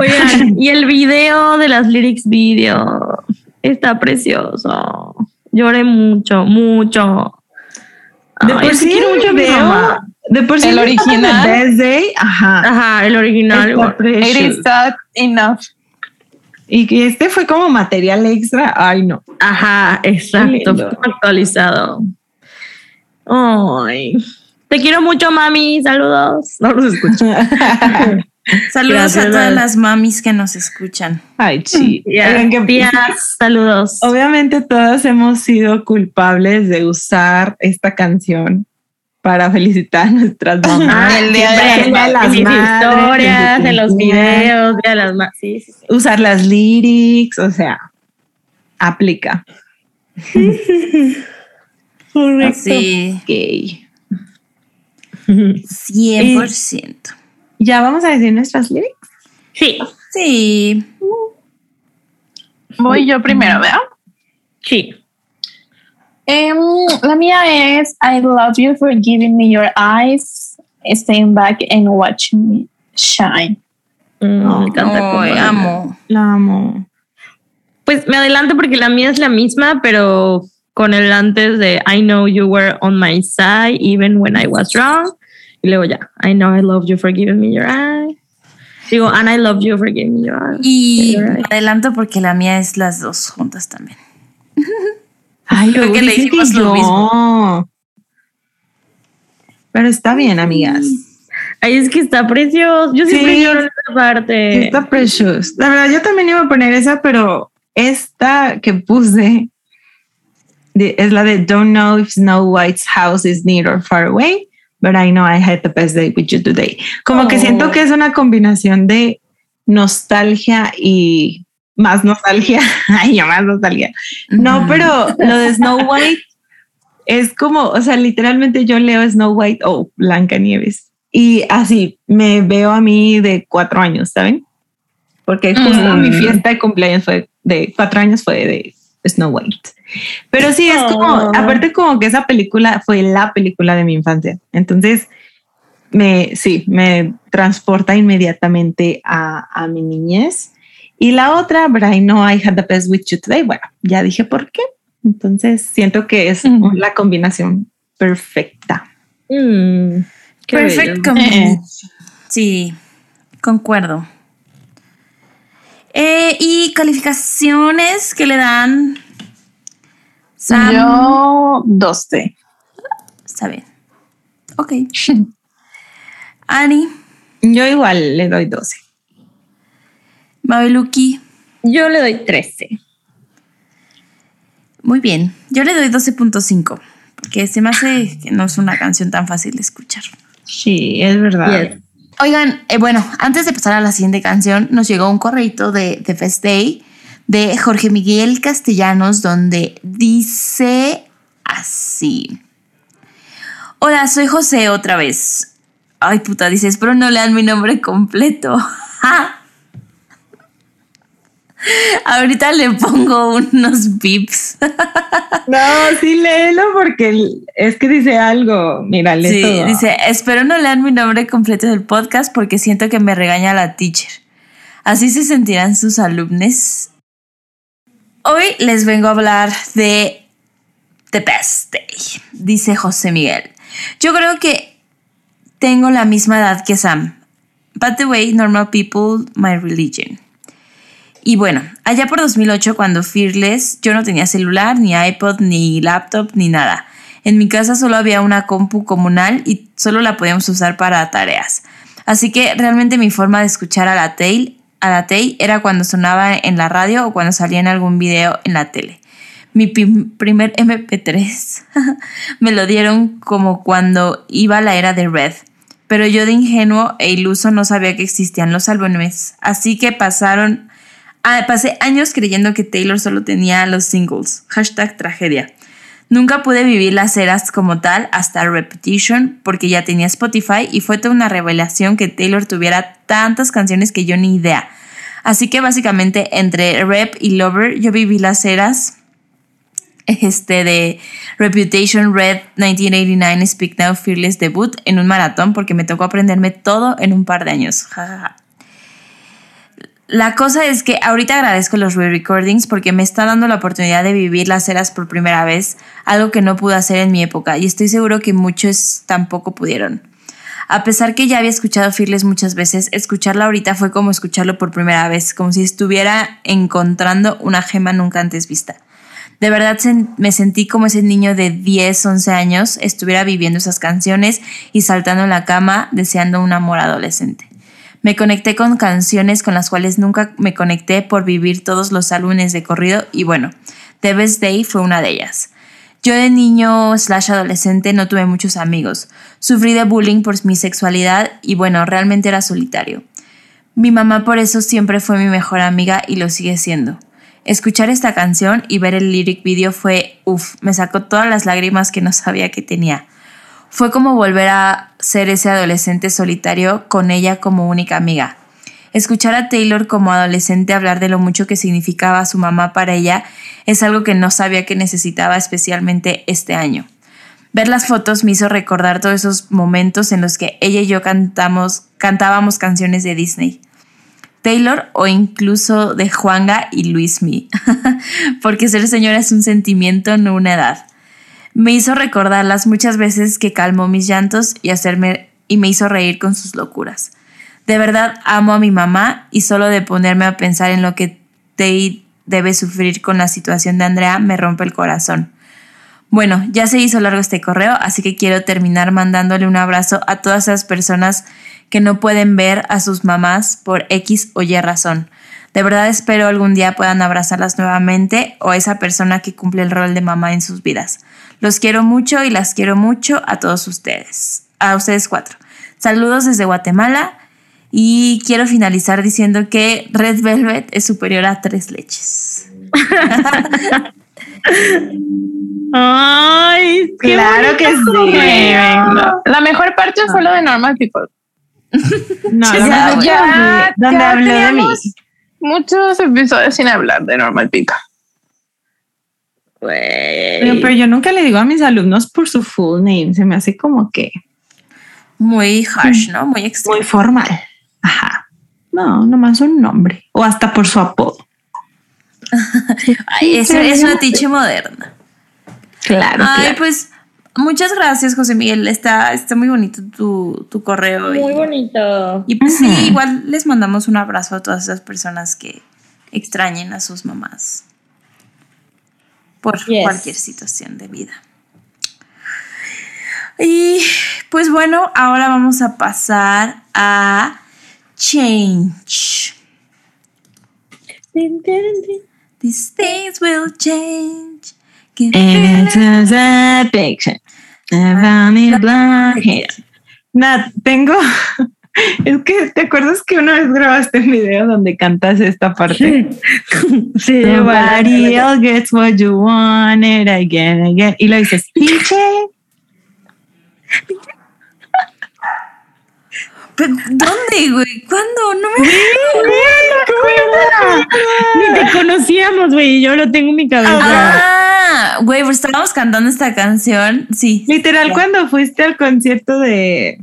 Oigan, y el video de las lyrics video está precioso. Lloré mucho, mucho. De por sí quiero mucho video, de por sí El original. The Best Day, ajá. Ajá, el original. está. It is not enough. Y que este fue como material extra. Ay, no. Ajá, exacto. actualizado. Ay. Te quiero mucho, mami. Saludos. No los escucho. Saludos Gracias, a todas las mamis que nos escuchan. Ay, sí. Que- tías, saludos. Obviamente todas hemos sido culpables de usar esta canción para felicitar a nuestras mamás. Ah, el día de las mis madres, historias, en los videos, de las ma- Sí, sí, sí. Usar las lyrics, o sea, aplica. Sí, Gay. 100%. Ya vamos a decir nuestras lyrics. Sí, Sí. Voy yo primero, ¿verdad? sí. Em, la mía es I love you for giving me your eyes, staying back and watching me shine. Mm, No, me encanta habla. amo. La amo. Pues me adelanto porque la mía es la misma, pero con el antes de I know you were on my side even when I was wrong. Y luego ya, I know I love you for giving me your eye. Digo, and I love you for giving me your eye. Y adelanto porque la mía es las dos juntas también. Ay, Creo que le hicimos lo yo. Pero está bien, amigas. Ay, es que está precioso. Yo siempre Sí. lloro en esta parte. Está precious. La verdad, yo también iba a poner esa, pero esta que puse es la de Don't know if Snow White's house is near or far away, but I know I had the best day with you today. Como que Oh. siento que es una combinación de nostalgia y más nostalgia. Ay, más nostalgia. No, pero lo de Snow White es como, o sea, literalmente yo leo Snow White o Blancanieves y así me veo a mí de cuatro años, ¿saben? Porque justo Mm. mi fiesta de cumpleaños fue de cuatro años fue de Snow White. Pero sí, es como, Oh. aparte como que esa película fue la película de mi infancia. Entonces, me, sí, me transporta inmediatamente a, a mi niñez. Y la otra, but I know I had the best with you today. Bueno, ya dije por qué. Entonces siento que es Ujú. la combinación perfecta. Mm, qué Perfect bello. combination. Sí, concuerdo. Eh, y calificaciones que le dan. Sam. Yo 12. Está bien. Ok. Ani, Yo igual le doy 12. Mabeluki. Yo le doy 13. Muy bien. Yo le doy 12.5. Porque se me hace que no es una canción tan fácil de escuchar. Sí, es verdad. Yes. Oigan, eh, bueno, antes de pasar a la siguiente canción, nos llegó un correito de, de Fest Day de Jorge Miguel Castellanos, donde dice así. Hola, soy José otra vez. Ay, puta, dice, espero no lean mi nombre completo. Ahorita le pongo unos bips. No, sí, léelo porque es que dice algo. Mira, lee Sí, todo. dice, espero no lean mi nombre completo del podcast porque siento que me regaña la teacher. Así se sentirán sus alumnos. Hoy les vengo a hablar de The Best Day, dice José Miguel. Yo creo que tengo la misma edad que Sam. But the way, normal people, my religion. Y bueno, allá por 2008, cuando Fearless, yo no tenía celular, ni iPod, ni laptop, ni nada. En mi casa solo había una compu comunal y solo la podíamos usar para tareas. Así que realmente mi forma de escuchar a la Tay, a la Tay era cuando sonaba en la radio o cuando salía en algún video en la tele. Mi primer MP3 me lo dieron como cuando iba la era de Red. Pero yo de ingenuo e iluso no sabía que existían los álbumes. Así que pasaron Ah, pasé años creyendo que Taylor solo tenía los singles. Hashtag tragedia. Nunca pude vivir las eras como tal hasta Repetition porque ya tenía Spotify y fue toda una revelación que Taylor tuviera tantas canciones que yo ni idea. Así que básicamente entre Rep y Lover yo viví las eras este de Reputation Red 1989 Speak Now Fearless debut en un maratón porque me tocó aprenderme todo en un par de años. Ja, ja. La cosa es que ahorita agradezco los re-recordings porque me está dando la oportunidad de vivir las eras por primera vez, algo que no pude hacer en mi época y estoy seguro que muchos tampoco pudieron. A pesar que ya había escuchado Fearless muchas veces, escucharla ahorita fue como escucharlo por primera vez, como si estuviera encontrando una gema nunca antes vista. De verdad me sentí como ese niño de 10, 11 años estuviera viviendo esas canciones y saltando en la cama deseando un amor adolescente. Me conecté con canciones con las cuales nunca me conecté por vivir todos los álbumes de corrido y bueno, The Best Day fue una de ellas. Yo de niño slash adolescente no tuve muchos amigos. Sufrí de bullying por mi sexualidad y bueno, realmente era solitario. Mi mamá por eso siempre fue mi mejor amiga y lo sigue siendo. Escuchar esta canción y ver el lyric video fue, uff, me sacó todas las lágrimas que no sabía que tenía. Fue como volver a ser ese adolescente solitario con ella como única amiga. Escuchar a Taylor como adolescente hablar de lo mucho que significaba su mamá para ella es algo que no sabía que necesitaba especialmente este año. Ver las fotos me hizo recordar todos esos momentos en los que ella y yo cantamos, cantábamos canciones de Disney. Taylor o incluso de Juanga y Luismi, porque ser señora es un sentimiento, no una edad. Me hizo recordarlas muchas veces que calmó mis llantos y, hacerme, y me hizo reír con sus locuras. De verdad amo a mi mamá y solo de ponerme a pensar en lo que Tay debe sufrir con la situación de Andrea me rompe el corazón. Bueno, ya se hizo largo este correo, así que quiero terminar mandándole un abrazo a todas esas personas que no pueden ver a sus mamás por X o Y razón. De verdad espero algún día puedan abrazarlas nuevamente o esa persona que cumple el rol de mamá en sus vidas. Los quiero mucho y las quiero mucho a todos ustedes. A ustedes cuatro. Saludos desde Guatemala Y quiero finalizar diciendo que Red Velvet es superior a tres leches. Ay, qué Claro que sí. La mejor parte fue lo de Normal People. No, ya- ya- donde ya habló de mí. Muchos episodios sin hablar de Normal People. Pero, pero yo nunca le digo a mis alumnos por su full name. Se me hace como que Muy harsh, ¿no? Muy extremo. muy formal. Ajá. No, nomás un nombre. O hasta por su apodo. Ay, es, es una tiche moderna. Claro. Ay, claro. pues muchas gracias, José Miguel. Está, está muy bonito tu, tu correo. y- Muy bonito. Y pues sí, igual les mandamos un abrazo a todas esas personas que extrañen a sus mamás por Yes. cualquier situación de vida. Y pues bueno, ahora vamos a pasar a Change. These things will change. And it's a picture. I found it blonde hair. Nat, tengo. Es que, ¿te acuerdas que una vez grabaste un video donde cantas esta parte? Sí, Somebody else gets what you wanted again, again. Y lo dices, pinche. ¿Dónde, güey? ¿Cuándo? No me Ni te conocíamos, güey. y Yo lo tengo en mi cabeza. Ah, güey, pues estábamos cantando esta canción. Sí. Literal, cuando fuiste al concierto de,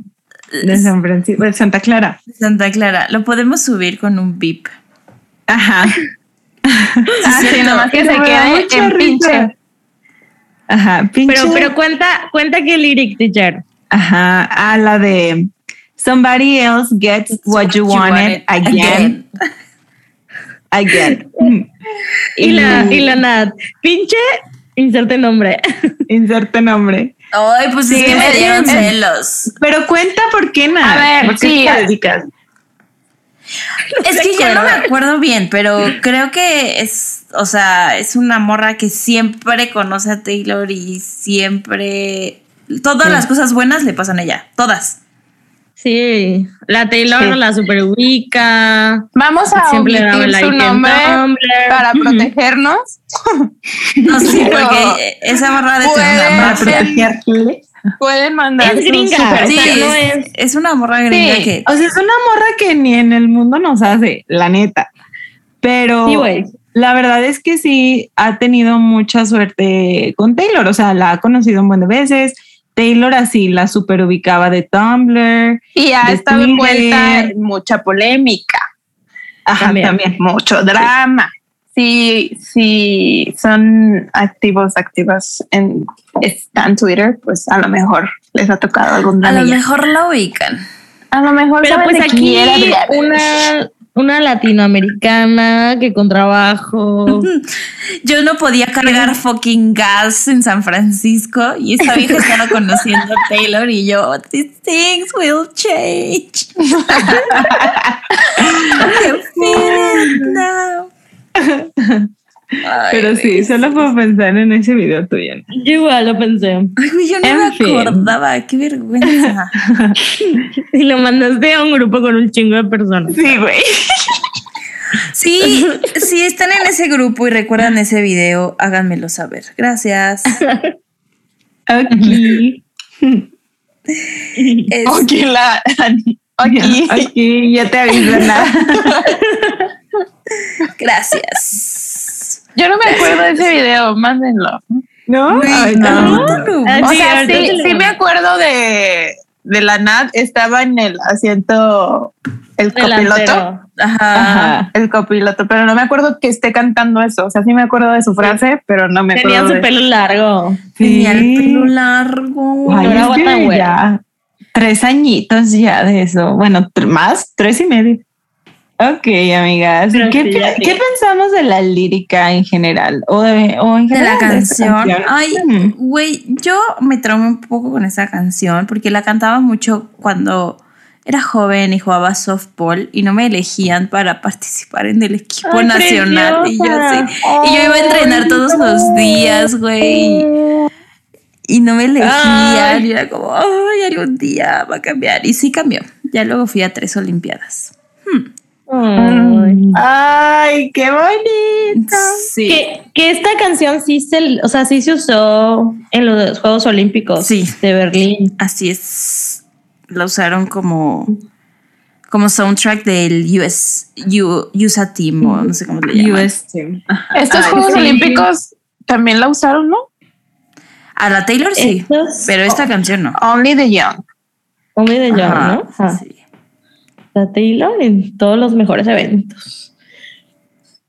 de San Francisco, de Santa Clara. Santa Clara. Lo podemos subir con un beep. Ajá. Ah, sí, nomás que se quede en risa. pinche. Ajá, pinche. Pero, pero cuenta, cuenta que lyric teacher. Ajá, a la de Somebody else gets what you wanted again, again. Y la, y la Nat. Pinche, inserte nombre. Inserte nombre. Ay, pues es Sí, que me es- dieron es- celos. Pero cuenta por qué nada. A ver, ¿Por qué sí. te dedicas? Es que ya no me acuerdo bien, pero creo que es, o sea, es una morra que siempre conoce a Taylor y siempre todas Sí. las cosas buenas le pasan a ella, todas. Sí, la Taylor Sí. la super ubica. Vamos a Siempre omitir like su nombre para protegernos. No sé, Pero- porque esa morra de Para. Pueden mandar Es gringa. Sí, o sea, no es, es- es una morra gringa Sí. que O sea, es una morra que ni en el mundo nos hace, la neta. Pero Sí, la verdad es que sí ha tenido mucha suerte con Taylor. O sea, la ha conocido un buen de veces. Taylor así la super ubicaba de Tumblr. Y ha estado envuelta en mucha polémica, Ajá, También. también. mucho drama. Sí, sí, son activos, activas en, está en Twitter, pues a lo mejor les ha tocado algún a lo mejor la ubican. A lo mejor Pero saben pues de aquí quién era una, una latinoamericana que con trabajo. Yo no podía cargar fucking gas en San Francisco y esta vieja estaba conociendo a Taylor y yo, these things will change. I can feel it now. Ay, Pero sí, solo puedo pensar en ese video tuyo. Yo igual lo pensé. Ay, güey, yo no En me fin. acordaba, qué vergüenza. Y lo mandaste a un grupo con un chingo de personas. Sí, güey. Sí, si están en ese grupo y recuerdan ese video, háganmelo saber. Gracias. Aquí. Es- Aquí la aquí. Aquí ya te aviso nada. Gracias. Yo no me acuerdo de ese video, mándenlo. ¿No? Ay, no, no. no. Ah, O sí, sea, ahorita sí, sí me mando. acuerdo de, de la Nat, estaba en el asiento, el copiloto. Ajá. Ajá. El copiloto, pero no me acuerdo que esté cantando eso. O sea, sí me acuerdo de su frase, pero no me Tenía acuerdo. su de- pelo largo. Tenía el Sí. pelo largo. Ay, Ahora es que bota güera. ya tres añitos ya de eso. Bueno, más, tres y medio. Ok, amigas. Pero ¿Qué, sí, sí. qué pensamos de la lírica en general? O, de, o en de general la de canción. Ay, Mm. güey, yo me traumé un poco con esa canción porque la cantaba mucho cuando era joven y jugaba softball y no me elegían para participar en el equipo Ay, nacional. Y yo así. Y yo iba a entrenar todos los días, güey. y no me elegían. Ay. Y era como, ay, algún día va a cambiar. Y sí cambió. Ya luego fui a tres Olimpiadas. Ay. Ay, qué bonito. Sí. Que, que esta canción sí se, o sea, sí se usó en los Juegos Olímpicos Sí. de Berlín. Así es. La usaron como, como soundtrack del US, U- USA Team o no sé cómo le llaman. US Team. Estos Ay, Juegos sí. Olímpicos también la usaron, ¿no? A la Taylor sí, Estos- pero esta canción no. Only the Young. Only the Young, Ajá, ¿no? Sí. La Taylor en todos los mejores eventos.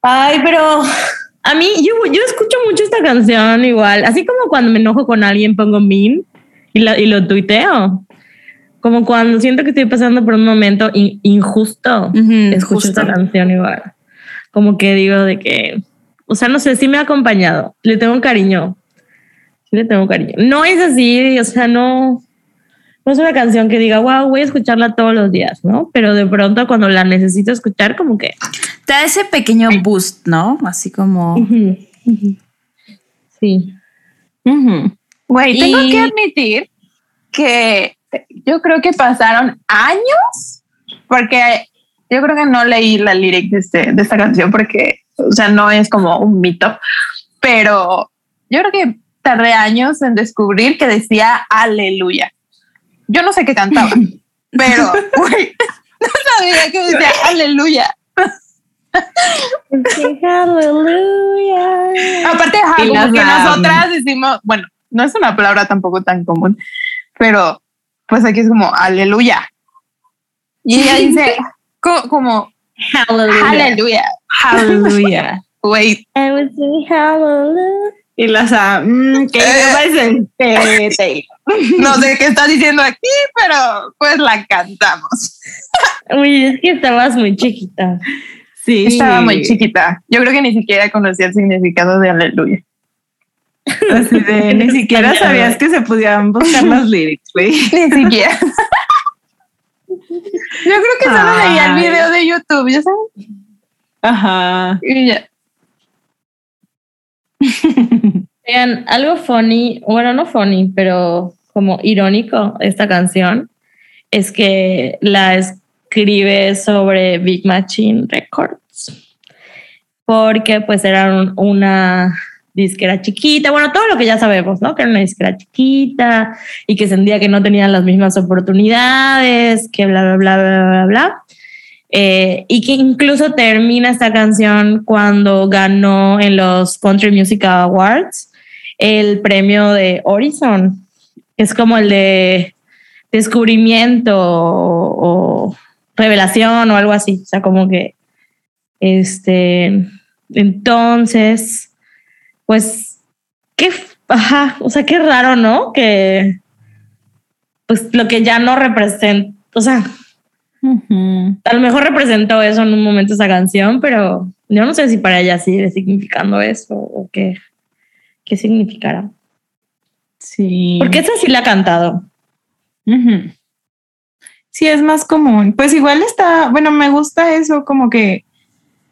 Ay, pero a mí, yo, yo escucho mucho esta canción igual, así como cuando me enojo con alguien pongo mean y, la- y lo tuiteo. Como cuando siento que estoy pasando por un momento in- injusto, Ujú, escucho justo. esta canción igual. Como que digo de que, o sea, no sé, sí me ha acompañado, le tengo cariño, sí le tengo cariño. No es así, o sea, no, no es una canción que diga, wow, voy a escucharla todos los días, ¿no? Pero de pronto cuando la necesito escuchar, como que... Te da ese pequeño boost, ¿no? Así como. Sí. Güey, tengo Y- que admitir que yo creo que pasaron años porque yo creo que no leí la lyric de, este, de esta canción porque, o sea, no es como un mito, pero yo creo que tardé años en descubrir que decía aleluya. Yo no sé qué cantaba, pero güey, no sabía que decía aleluya. Aparte, como las que nosotras decimos, bueno, no es una palabra tampoco tan común, pero pues aquí es como aleluya. Y ella dice co- como Hallelujah. aleluya. Hallelujah. Wait, I would say hallelujah. Y las ah, mm, que Eh. el Taylor. no sé qué está diciendo aquí, pero pues la cantamos. Uy, es que estabas muy chiquita. Sí. Estaba muy chiquita. Yo creo que ni siquiera conocía el significado de aleluya. Así de, ni siquiera sabías que se podían buscar los lyrics, güey. Ni siquiera. Yo creo que solo veía el Ay. video de YouTube, ya sabes. Ajá. Y ya. Vean, algo funny, bueno, no funny, pero como irónico esta canción es que la escribe sobre Big Machine Records porque pues era un- una disquera chiquita, bueno, todo lo que ya sabemos, ¿no? Que era una disquera chiquita y que sentía que no tenían las mismas oportunidades, que bla, bla, bla, bla, bla, bla. Eh, y que incluso termina esta canción cuando ganó en los Country Music Awards el premio de Horizon. Es como el de descubrimiento o, o revelación o algo así. O sea, como que este. Entonces, pues, qué, ajá, o sea, qué raro, ¿no? Que pues lo que ya no representa, o sea, a lo mejor representó eso en un momento esa canción, pero yo no sé si para ella sigue significando eso o qué, qué significará. Sí. Porque esa sí la ha cantado. Sí, es más común. Pues igual está, bueno, me gusta eso, como que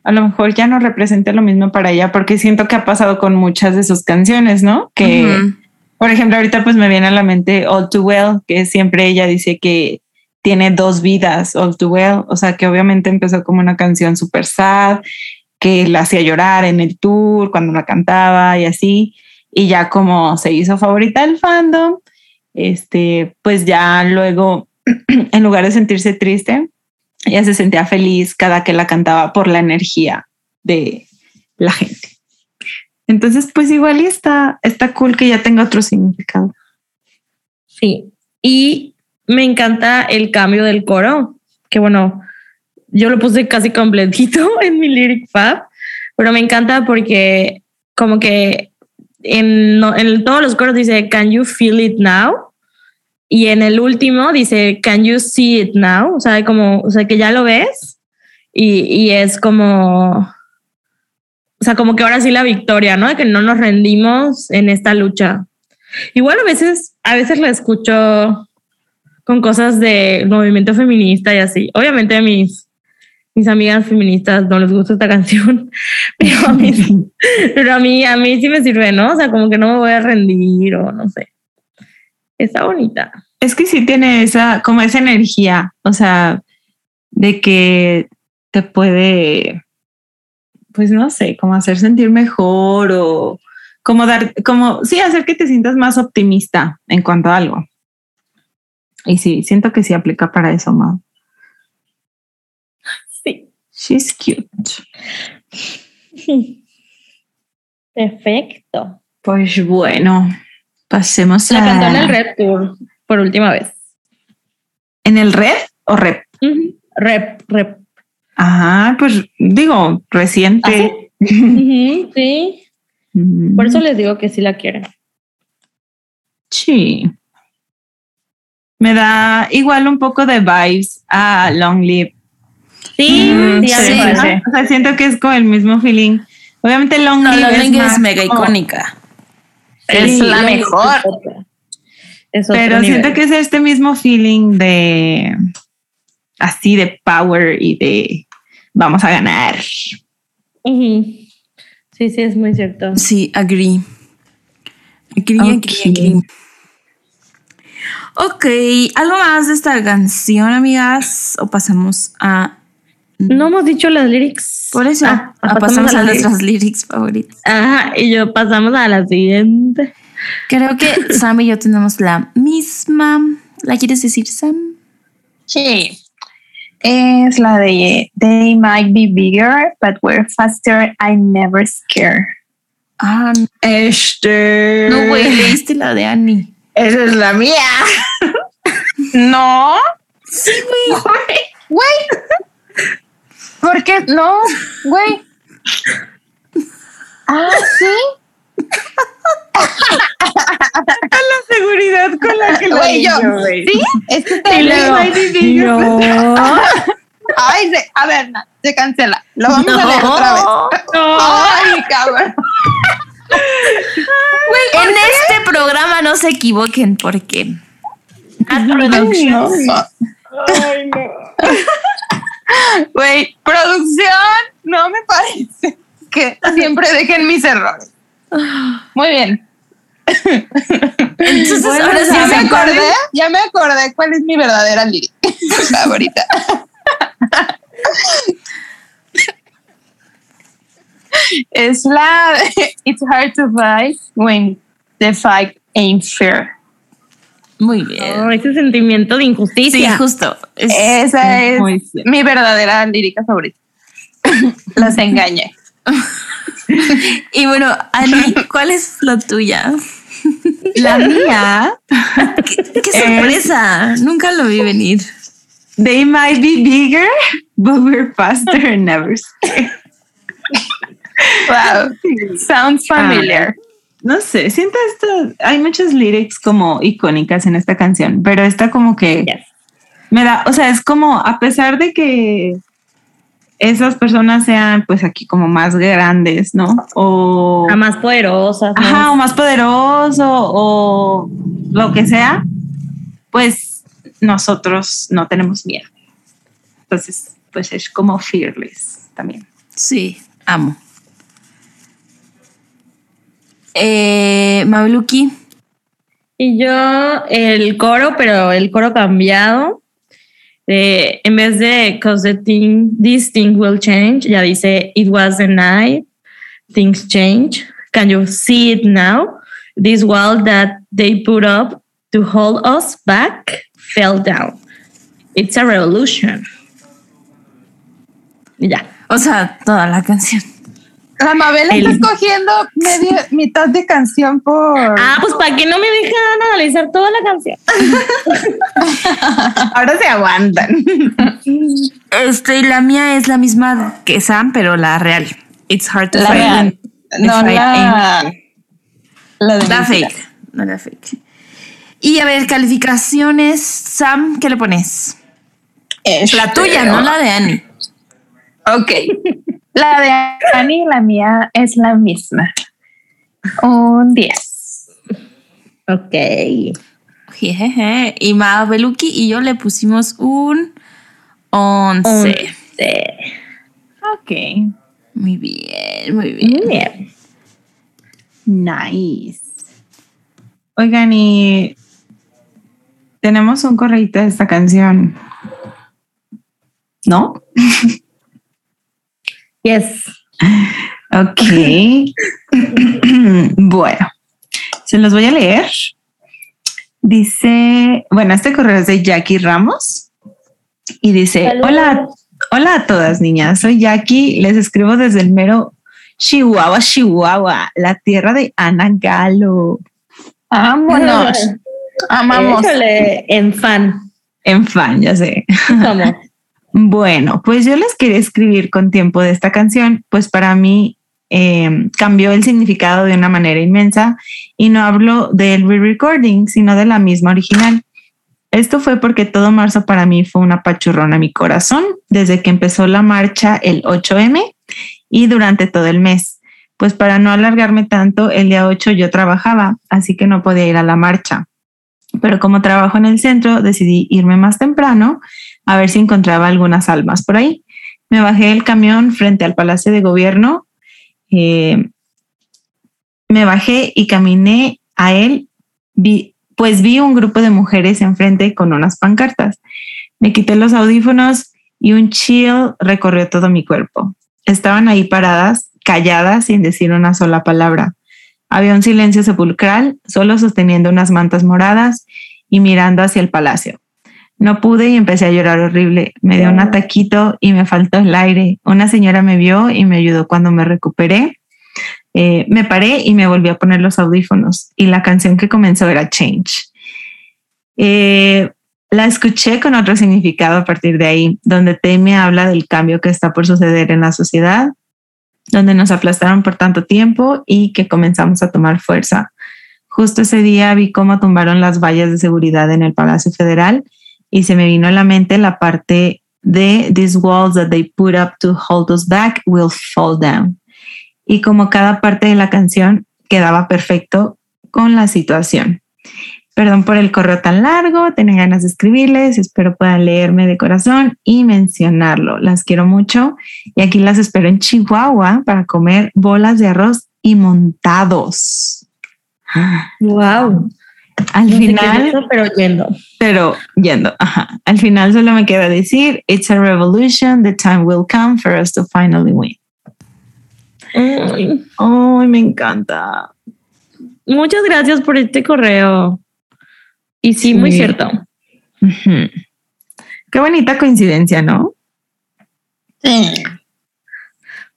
a lo mejor ya no representa lo mismo para ella, porque siento que ha pasado con muchas de sus canciones, ¿no? Que, por ejemplo, ahorita pues me viene a la mente All Too Well, que siempre ella dice que tiene dos vidas, All Too Well, o sea, que obviamente empezó como una canción súper sad, que la hacía llorar en el tour cuando la cantaba y así, y ya como se hizo favorita del fandom, este, pues ya luego, en lugar de sentirse triste, ella se sentía feliz cada que la cantaba por la energía de la gente. Entonces, pues igual y está, está cool que ya tenga otro significado. Sí. Y me encanta el cambio del coro, que bueno, yo lo puse casi completito en mi lyric fab, pero me encanta porque como que en, en todos los coros dice, can you feel it now? Y en el último dice, can you see it now? O sea, como, o sea, que ya lo ves y, y es como, o sea, como que ahora sí la victoria, ¿no? De que no nos rendimos en esta lucha. Igual a veces, a veces la escucho con cosas de movimiento feminista y así. Obviamente mis, mis amigas feministas no les gusta esta canción, pero a mí, pero a mí, a mí sí me sirve, ¿no? O sea, como que no me voy a rendir o no sé. Está bonita. Es que sí tiene esa, como esa energía, o sea, de que te puede, pues no sé, como hacer sentir mejor o como dar, como, sí, hacer que te sientas más optimista en cuanto a algo. Y sí, siento que sí aplica para eso, más. She's cute. Perfecto. Pues bueno, pasemos La a... cantó en el Red Tour por última vez. ¿En el red o rep? Ujú. Rep, rep. Ah, pues digo, reciente. Ujú, Sí. Mm, Por eso les digo que sí la quieren. Sí. Me da igual un poco de vibes a Long Live. Sí, Mm, sí. O sea, siento que es como el mismo feeling. Obviamente Long No, Live la es, más es mega como- icónica. Es la Long mejor. es Pero nivel. siento que es este mismo feeling de así de power y de vamos a ganar. Sí, sí, es muy cierto. Sí, agree. Agree, Ok. agree, agree. Ok, ¿algo más de esta canción, amigas? ¿O pasamos a...? No hemos dicho las lyrics. Por eso, Ah, a- pasamos a, las lyrics. nuestras lyrics favoritas. Ajá, y yo pasamos a la siguiente. Creo que Sam y yo tenemos la misma. ¿La quieres decir, Sam? Sí. Es la de They might be bigger, but we're faster. I never scare. Ah, no, Este. no, güey, leíste la de Annie. Esa es la mía. No, Sí, güey. güey. ¿Por qué? No, güey. Ah, sí. La seguridad con la que la Güey, yo. güey. Sí, es que te luego, no, Ay, se- a ver, na- se cancela. Lo vamos a leer otra vez. no. Ay, cabrón. En este programa no se equivoquen porque. No, no. Ay, no. Güey, producción, no me parece que siempre dejen mis errores. Muy bien. Entonces Bueno, ahora sí Ya me acordé, ya me acordé cuál es mi verdadera lírica favorita. es la de It's hard to fight when the fight ain't fair. Muy bien. Ese sentimiento de Sí, injusticia. justo. Es- Esa es mi verdadera lírica favorita. Las engañé. Y bueno, Ani, ¿cuál es la tuya? La mía, ¡Qué, qué sorpresa! Nunca lo vi venir. they might be bigger, but we're faster and never. Wow. Sounds familiar. No sé, siento esto. Hay muchas lyrics como icónicas en esta canción, pero esta como que Yes. me da, o sea, es como a pesar de que esas personas sean pues aquí como más grandes, ¿no? O A más poderosas. ¿no? ajá, o más poderoso o lo que sea, pues nosotros no tenemos miedo. Entonces, pues es como fearless también. Sí, amo. Eh, Mabeluki. Y yo el coro, pero el coro cambiado. De, en vez de cause the thing, this thing will change, ya dice it was the night, things change. Can you see it now? This wall that they put up to hold us back fell down. It's a revolution. Y ya. O sea, toda la canción. La Mabel está escogiendo media, mitad de canción por. Ah, pues para que no me dejan analizar toda la canción. Ahora se aguantan. Este, y la mía es la misma que Sam, pero la real. It's hard to La find. real. No, la. La de La fake. No la fake. Y a ver, calificaciones. Sam, ¿qué le pones? Este, La tuya, no la de Annie. Ok. La de Annie y la mía es la misma. Un 10. Ok. Jejeje. Y Mabeluki y yo le pusimos un 11. Ok. Muy bien, muy bien. Muy bien. Nice. Oigan, y tenemos un correíto de esta canción. ¿No? Yes. Ok. bueno, se los voy a leer. Dice, bueno, este correo es de Jackie Ramos y dice, Saludos. hola, hola a todas niñas, soy Jackie, les escribo desde el mero Chihuahua, Chihuahua, la tierra de Ana Galo, Vámonos. Amamos. Échale en fan. en fan, ya sé. Bueno, pues yo les quería escribir con tiempo de esta canción, pues para mí eh, cambió el significado de una manera inmensa y no hablo del re-recording, sino de la misma original. Esto fue porque todo marzo para mí fue una pachurrón a mi corazón desde que empezó la marcha el 8M y durante todo el mes. Pues para no alargarme tanto, el día 8 yo trabajaba, así que no podía ir a la marcha. Pero como trabajo en el centro, decidí irme más temprano a ver si encontraba algunas almas por ahí. Me bajé del camión frente al Palacio de Gobierno. eh, me bajé y caminé a él, pues vi un grupo de mujeres enfrente con unas pancartas. Me quité los audífonos y un chill recorrió todo mi cuerpo. Estaban ahí paradas, calladas, sin decir una sola palabra. Había un silencio sepulcral, solo sosteniendo unas mantas moradas y mirando hacia el palacio. No pude y empecé a llorar horrible. Me dio un ataquito y me faltó el aire. Una señora me vio y me ayudó cuando me recuperé. Eh, me paré y me volví a poner los audífonos y la canción que comenzó era Change. Eh, la escuché con otro significado a partir de ahí, donde Teme habla del cambio que está por suceder en la sociedad, donde nos aplastaron por tanto tiempo y que comenzamos a tomar fuerza. Justo ese día vi cómo tumbaron las vallas de seguridad en el Palacio Federal y se me vino a la mente la parte de These walls that they put up to hold us back will fall down. Y como cada parte de la canción quedaba perfecto con la situación. Perdón por el correo tan largo, tenía ganas de escribirles, espero puedan leerme de corazón y mencionarlo. Las quiero mucho y aquí las espero en Chihuahua para comer bolas de arroz y montados. Wow. Al No final, eso, pero yendo. pero yendo, ajá. Al final solo me queda decir, it's a revolution, the time will come for us to finally win. Ay, Ay, me encanta. muchas gracias por este correo. Y sí, muy cierto. Qué bonita coincidencia, ¿no? Sí.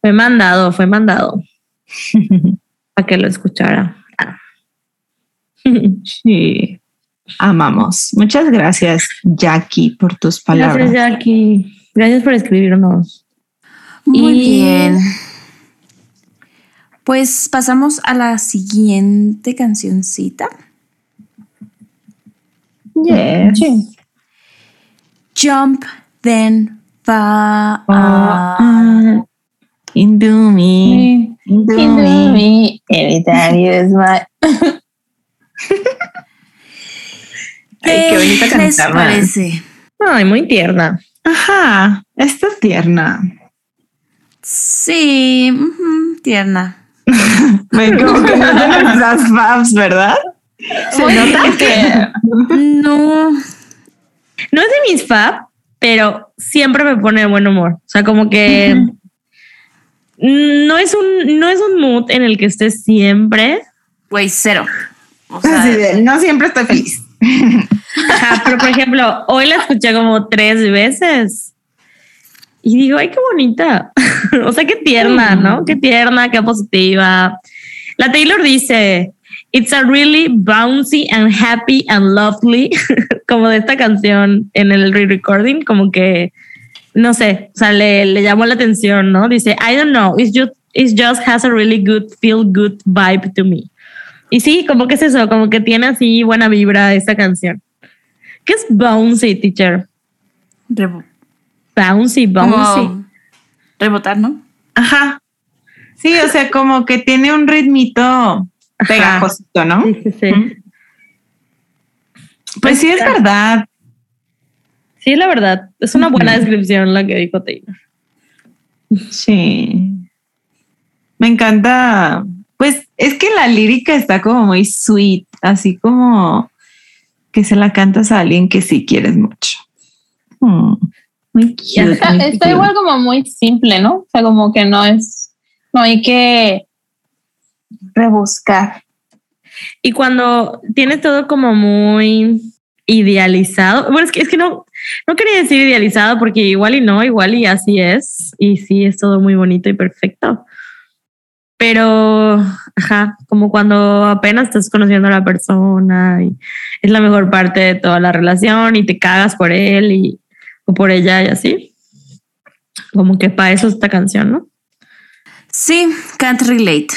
Fue mandado, fue mandado para que lo escuchara. Sí. Amamos. Muchas gracias, Jackie, por tus palabras. Gracias, Jackie. Gracias por escribirnos. Muy Y- bien. Pues pasamos a la siguiente cancioncita. Yes. Jump, then fall. Ah, into me. Into me. Every time you smile. Ay, qué bonita ¿Qué les cantarla. parece? Ay, muy tierna. Ajá, está tierna. Sí, tierna. Ven, como que no de nuestras faves, ¿verdad? Se nota que No, No es de mis fab, pero siempre me pone de buen humor. O sea, como que no es un, no es un mood en el que estés siempre. güey, cero. O sea, de, no siempre estoy feliz. Ajá, pero por ejemplo, hoy la escuché como tres veces. Y digo, ay, qué bonita. o sea, qué tierna, ¿no? Qué tierna, qué positiva. La Taylor dice, It's a really bouncy and happy and lovely, como de esta canción en el re-recording, como que, no sé, o sea, le, le llamó la atención, ¿no? Dice, I don't know, it's just, it just has a really good, feel good vibe to me. Y sí, como que es eso, como que tiene así buena vibra esta canción. ¿Qué es bouncy, teacher? rebo- Bouncy, bouncy. como rebotar, ¿no? Ajá. Sí, o sea, como que tiene un ritmito pegajosito, ¿no? Sí, sí. Pues sí, es verdad. Sí, la verdad. Es una buena descripción la que dijo Taylor. Sí. Me encanta. Es que la lírica está como muy sweet, así como que se la cantas a alguien que sí quieres mucho. Mm, muy cute, Está, muy está cute. igual como muy simple, ¿no? O sea, como que no es, no hay que rebuscar. Y cuando tiene todo como muy idealizado, bueno, es que, es que no, no quería decir idealizado porque igual y no, igual y así es, y sí es todo muy bonito y perfecto. Pero, ajá, como cuando apenas estás conociendo a la persona y es la mejor parte de toda la relación y te cagas por él y, o por ella y así. Como que para eso esta canción, ¿no? Sí, can't relate.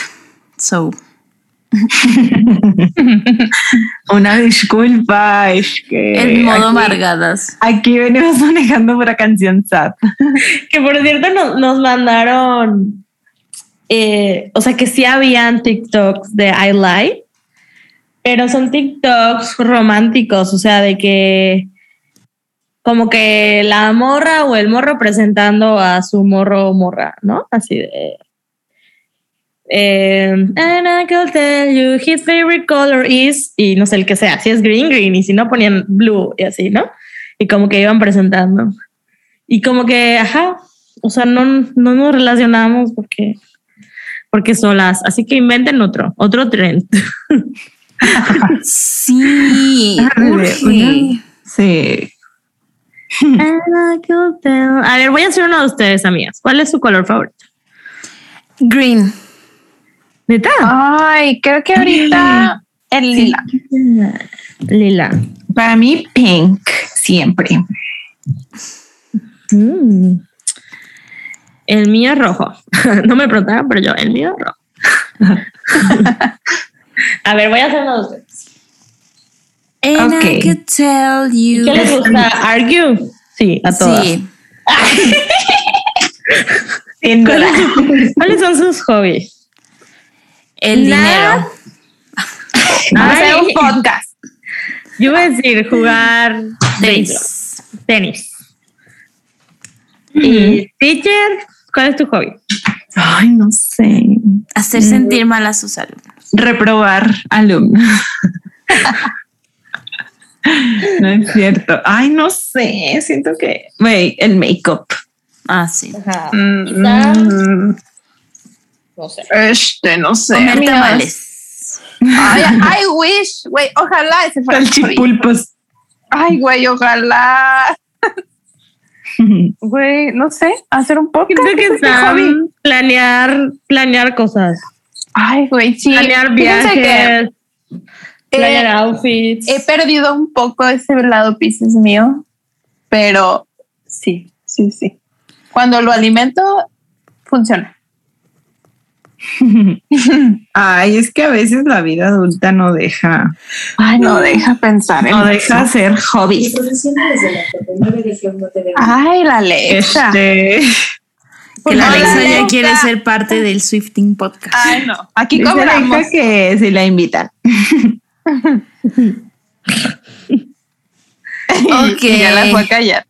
So, Una disculpa, es que en modo aquí- amargadas. Aquí venimos manejando una canción sad. Que por cierto nos, nos mandaron, eh, o sea que sí habían TikToks de I Lie, pero son TikToks románticos, o sea, de que como que la morra o el morro presentando a su morro o morra, ¿no? Así de... eh, and I can tell you his favorite color is, y no sé el que sea, si es green, green, y si no ponían blue y así, ¿no? Y como que iban presentando. Y como que, ajá, o sea, no, no nos relacionamos porque, porque solas. Así que inventen otro, otro trend. Sí, urge. Sí. A ver, voy a hacer uno de ustedes, amigas. ¿Cuál es su color favorito? Green. ¿Neta? Ay, creo que ahorita el lila. Lila. Para mí, pink, siempre. Mm. El mío es rojo. no me preguntaron, pero yo, el mío es rojo. a ver, voy a hacer uno de ustedes. And I Ok. could tell you. ¿Qué les gusta? ¿Argue? Sí, a todas. Sí. Sin duda. ¿Cuáles, ¿Cuáles son sus hobbies? El Nada. dinero. Vamos a hacer un podcast. Yo voy a decir jugar Tenis. tenis. Y teacher, ¿cuál es tu hobby? Ay, no sé. Hacer sentir mal a sus alumnos. Reprobar alumnos. no es cierto. Ay, no sé. Siento que. Güey, el make-up. Ah, sí. Mm, No sé. Este, no sé. Comer tamales. Ay, I wish, güey, ojalá ese fuera. Salchipulpos. Ay, güey, ojalá. Güey, no sé, hacer un podcast. Siento que está hobby. planear, planear cosas. Ay, güey, sí. Planear viajes, planear eh, outfits. he perdido un poco ese lado Pisces mío, pero sí, sí, sí. Cuando lo alimento, funciona. Ay, es que a veces la vida adulta no deja. Ay, no deja pensar en No eso. deja hacer hobbies. Ay, la Alexa. Este. Que la Hola, Alexa ya Alexa. quiere ser parte del Swifting podcast. Ay, no. Aquí cobramos. Alexa que si la invitan. Ok. Y ya la fue a callar.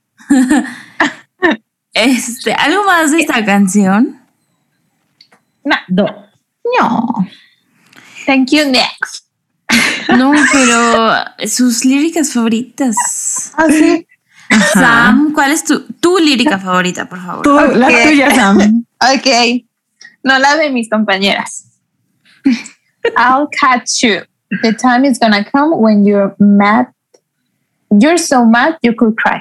Este, ¿algo más de esta canción? Do. No. Thank you, next. No, pero sus líricas favoritas. Ah, sí. Sam, ¿cuál es tu, tu lírica favorita, por favor? Tú, la tuya, Sam. Ok. No la de mis compañeras. I'll catch you. The time is gonna come when you're mad. You're so mad you could cry.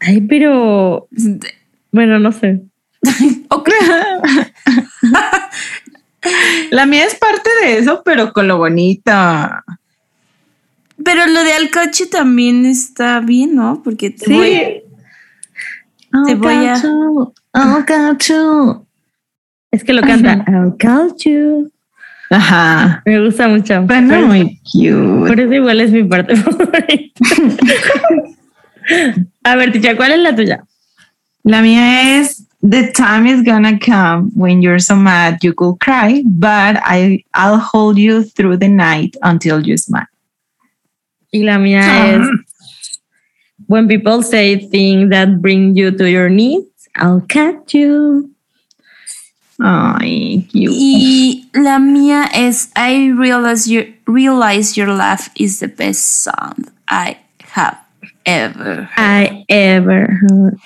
Ay, pero bueno, no sé. La mía es parte de eso, pero con lo bonita. Pero lo de Alcache también está bien, ¿no? Porque te Sí. voy. Te voy a- I'll got you. Es que lo canta. I'll call you. Ajá. Me gusta mucho. Suena Por- muy cute. Por eso igual es mi parte favorita. A ver, Ticha, ¿cuál es la tuya? La mía es The time is gonna come when you're so mad you could cry, but I, I'll hold you through the night until you smile. Y la mía Ah. es When people say things that bring you to your knees, I'll catch you. Ay, cute. Y la mía es I realize your, realize your laugh is the best sound I have ever. I ever heard.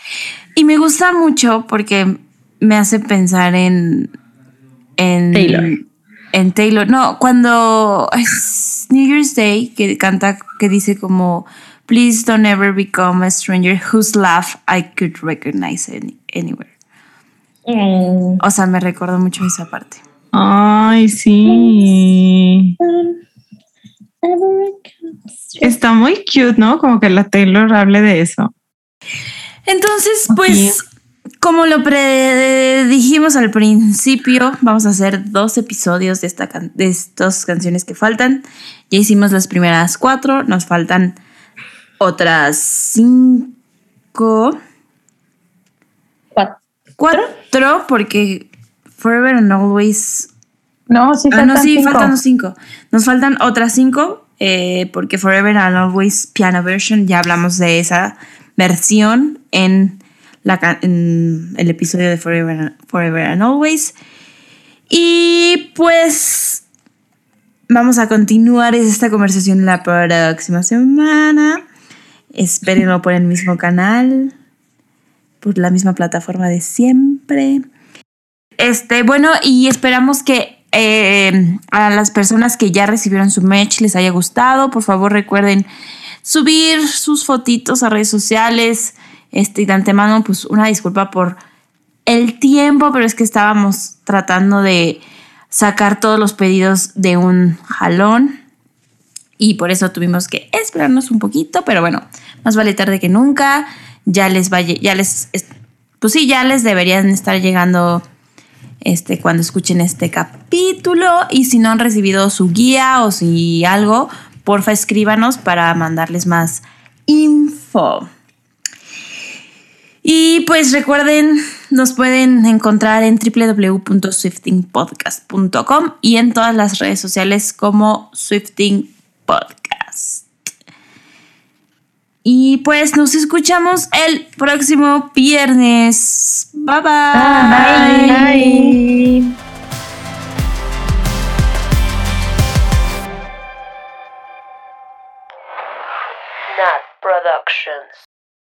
Y me gusta mucho porque me hace pensar en. En Taylor. En Taylor. No, cuando es New Year's Day, que canta, que dice como. Please don't ever become a stranger whose laugh I could recognize any- anywhere. O sea, me recordó mucho esa parte. Ay, sí. Está muy cute, ¿no? Como que la Taylor hable de eso. Entonces, pues, como lo predijimos al principio, vamos a hacer dos episodios de, esta can- de estas canciones que faltan. Ya hicimos las primeras cuatro, nos faltan otras cinco. Cuatro. Cuatro, porque Forever and Always No, sí, Ah, no, faltan sí, cinco. faltan cinco. Nos faltan otras cinco, eh, porque Forever and Always Piano Version, ya hablamos de esa versión en, el episodio de Forever, and- Always. Y pues vamos a continuar esta conversación la próxima semana. Espérenlo por el mismo canal, por la misma plataforma de siempre. Este, bueno, y esperamos que eh, a las personas que ya recibieron su merch les haya gustado. Por favor, recuerden subir sus fotitos a redes sociales. Este, y de antemano, pues una disculpa por el tiempo, pero es que estábamos tratando de sacar todos los pedidos de un jalón. Y por eso tuvimos que esperarnos un poquito, pero bueno, más vale tarde que nunca. Ya les vaya, ya les, es- pues sí, ya les deberían estar llegando este, cuando escuchen este capítulo. Y si no han recibido su guía o si algo, porfa escríbanos para mandarles más info. Y pues recuerden, nos pueden encontrar en www.swiftingpodcast.com y en todas las redes sociales como Swifting Podcast. Y pues nos escuchamos el próximo viernes. Bye bye. Bye. Nat Productions.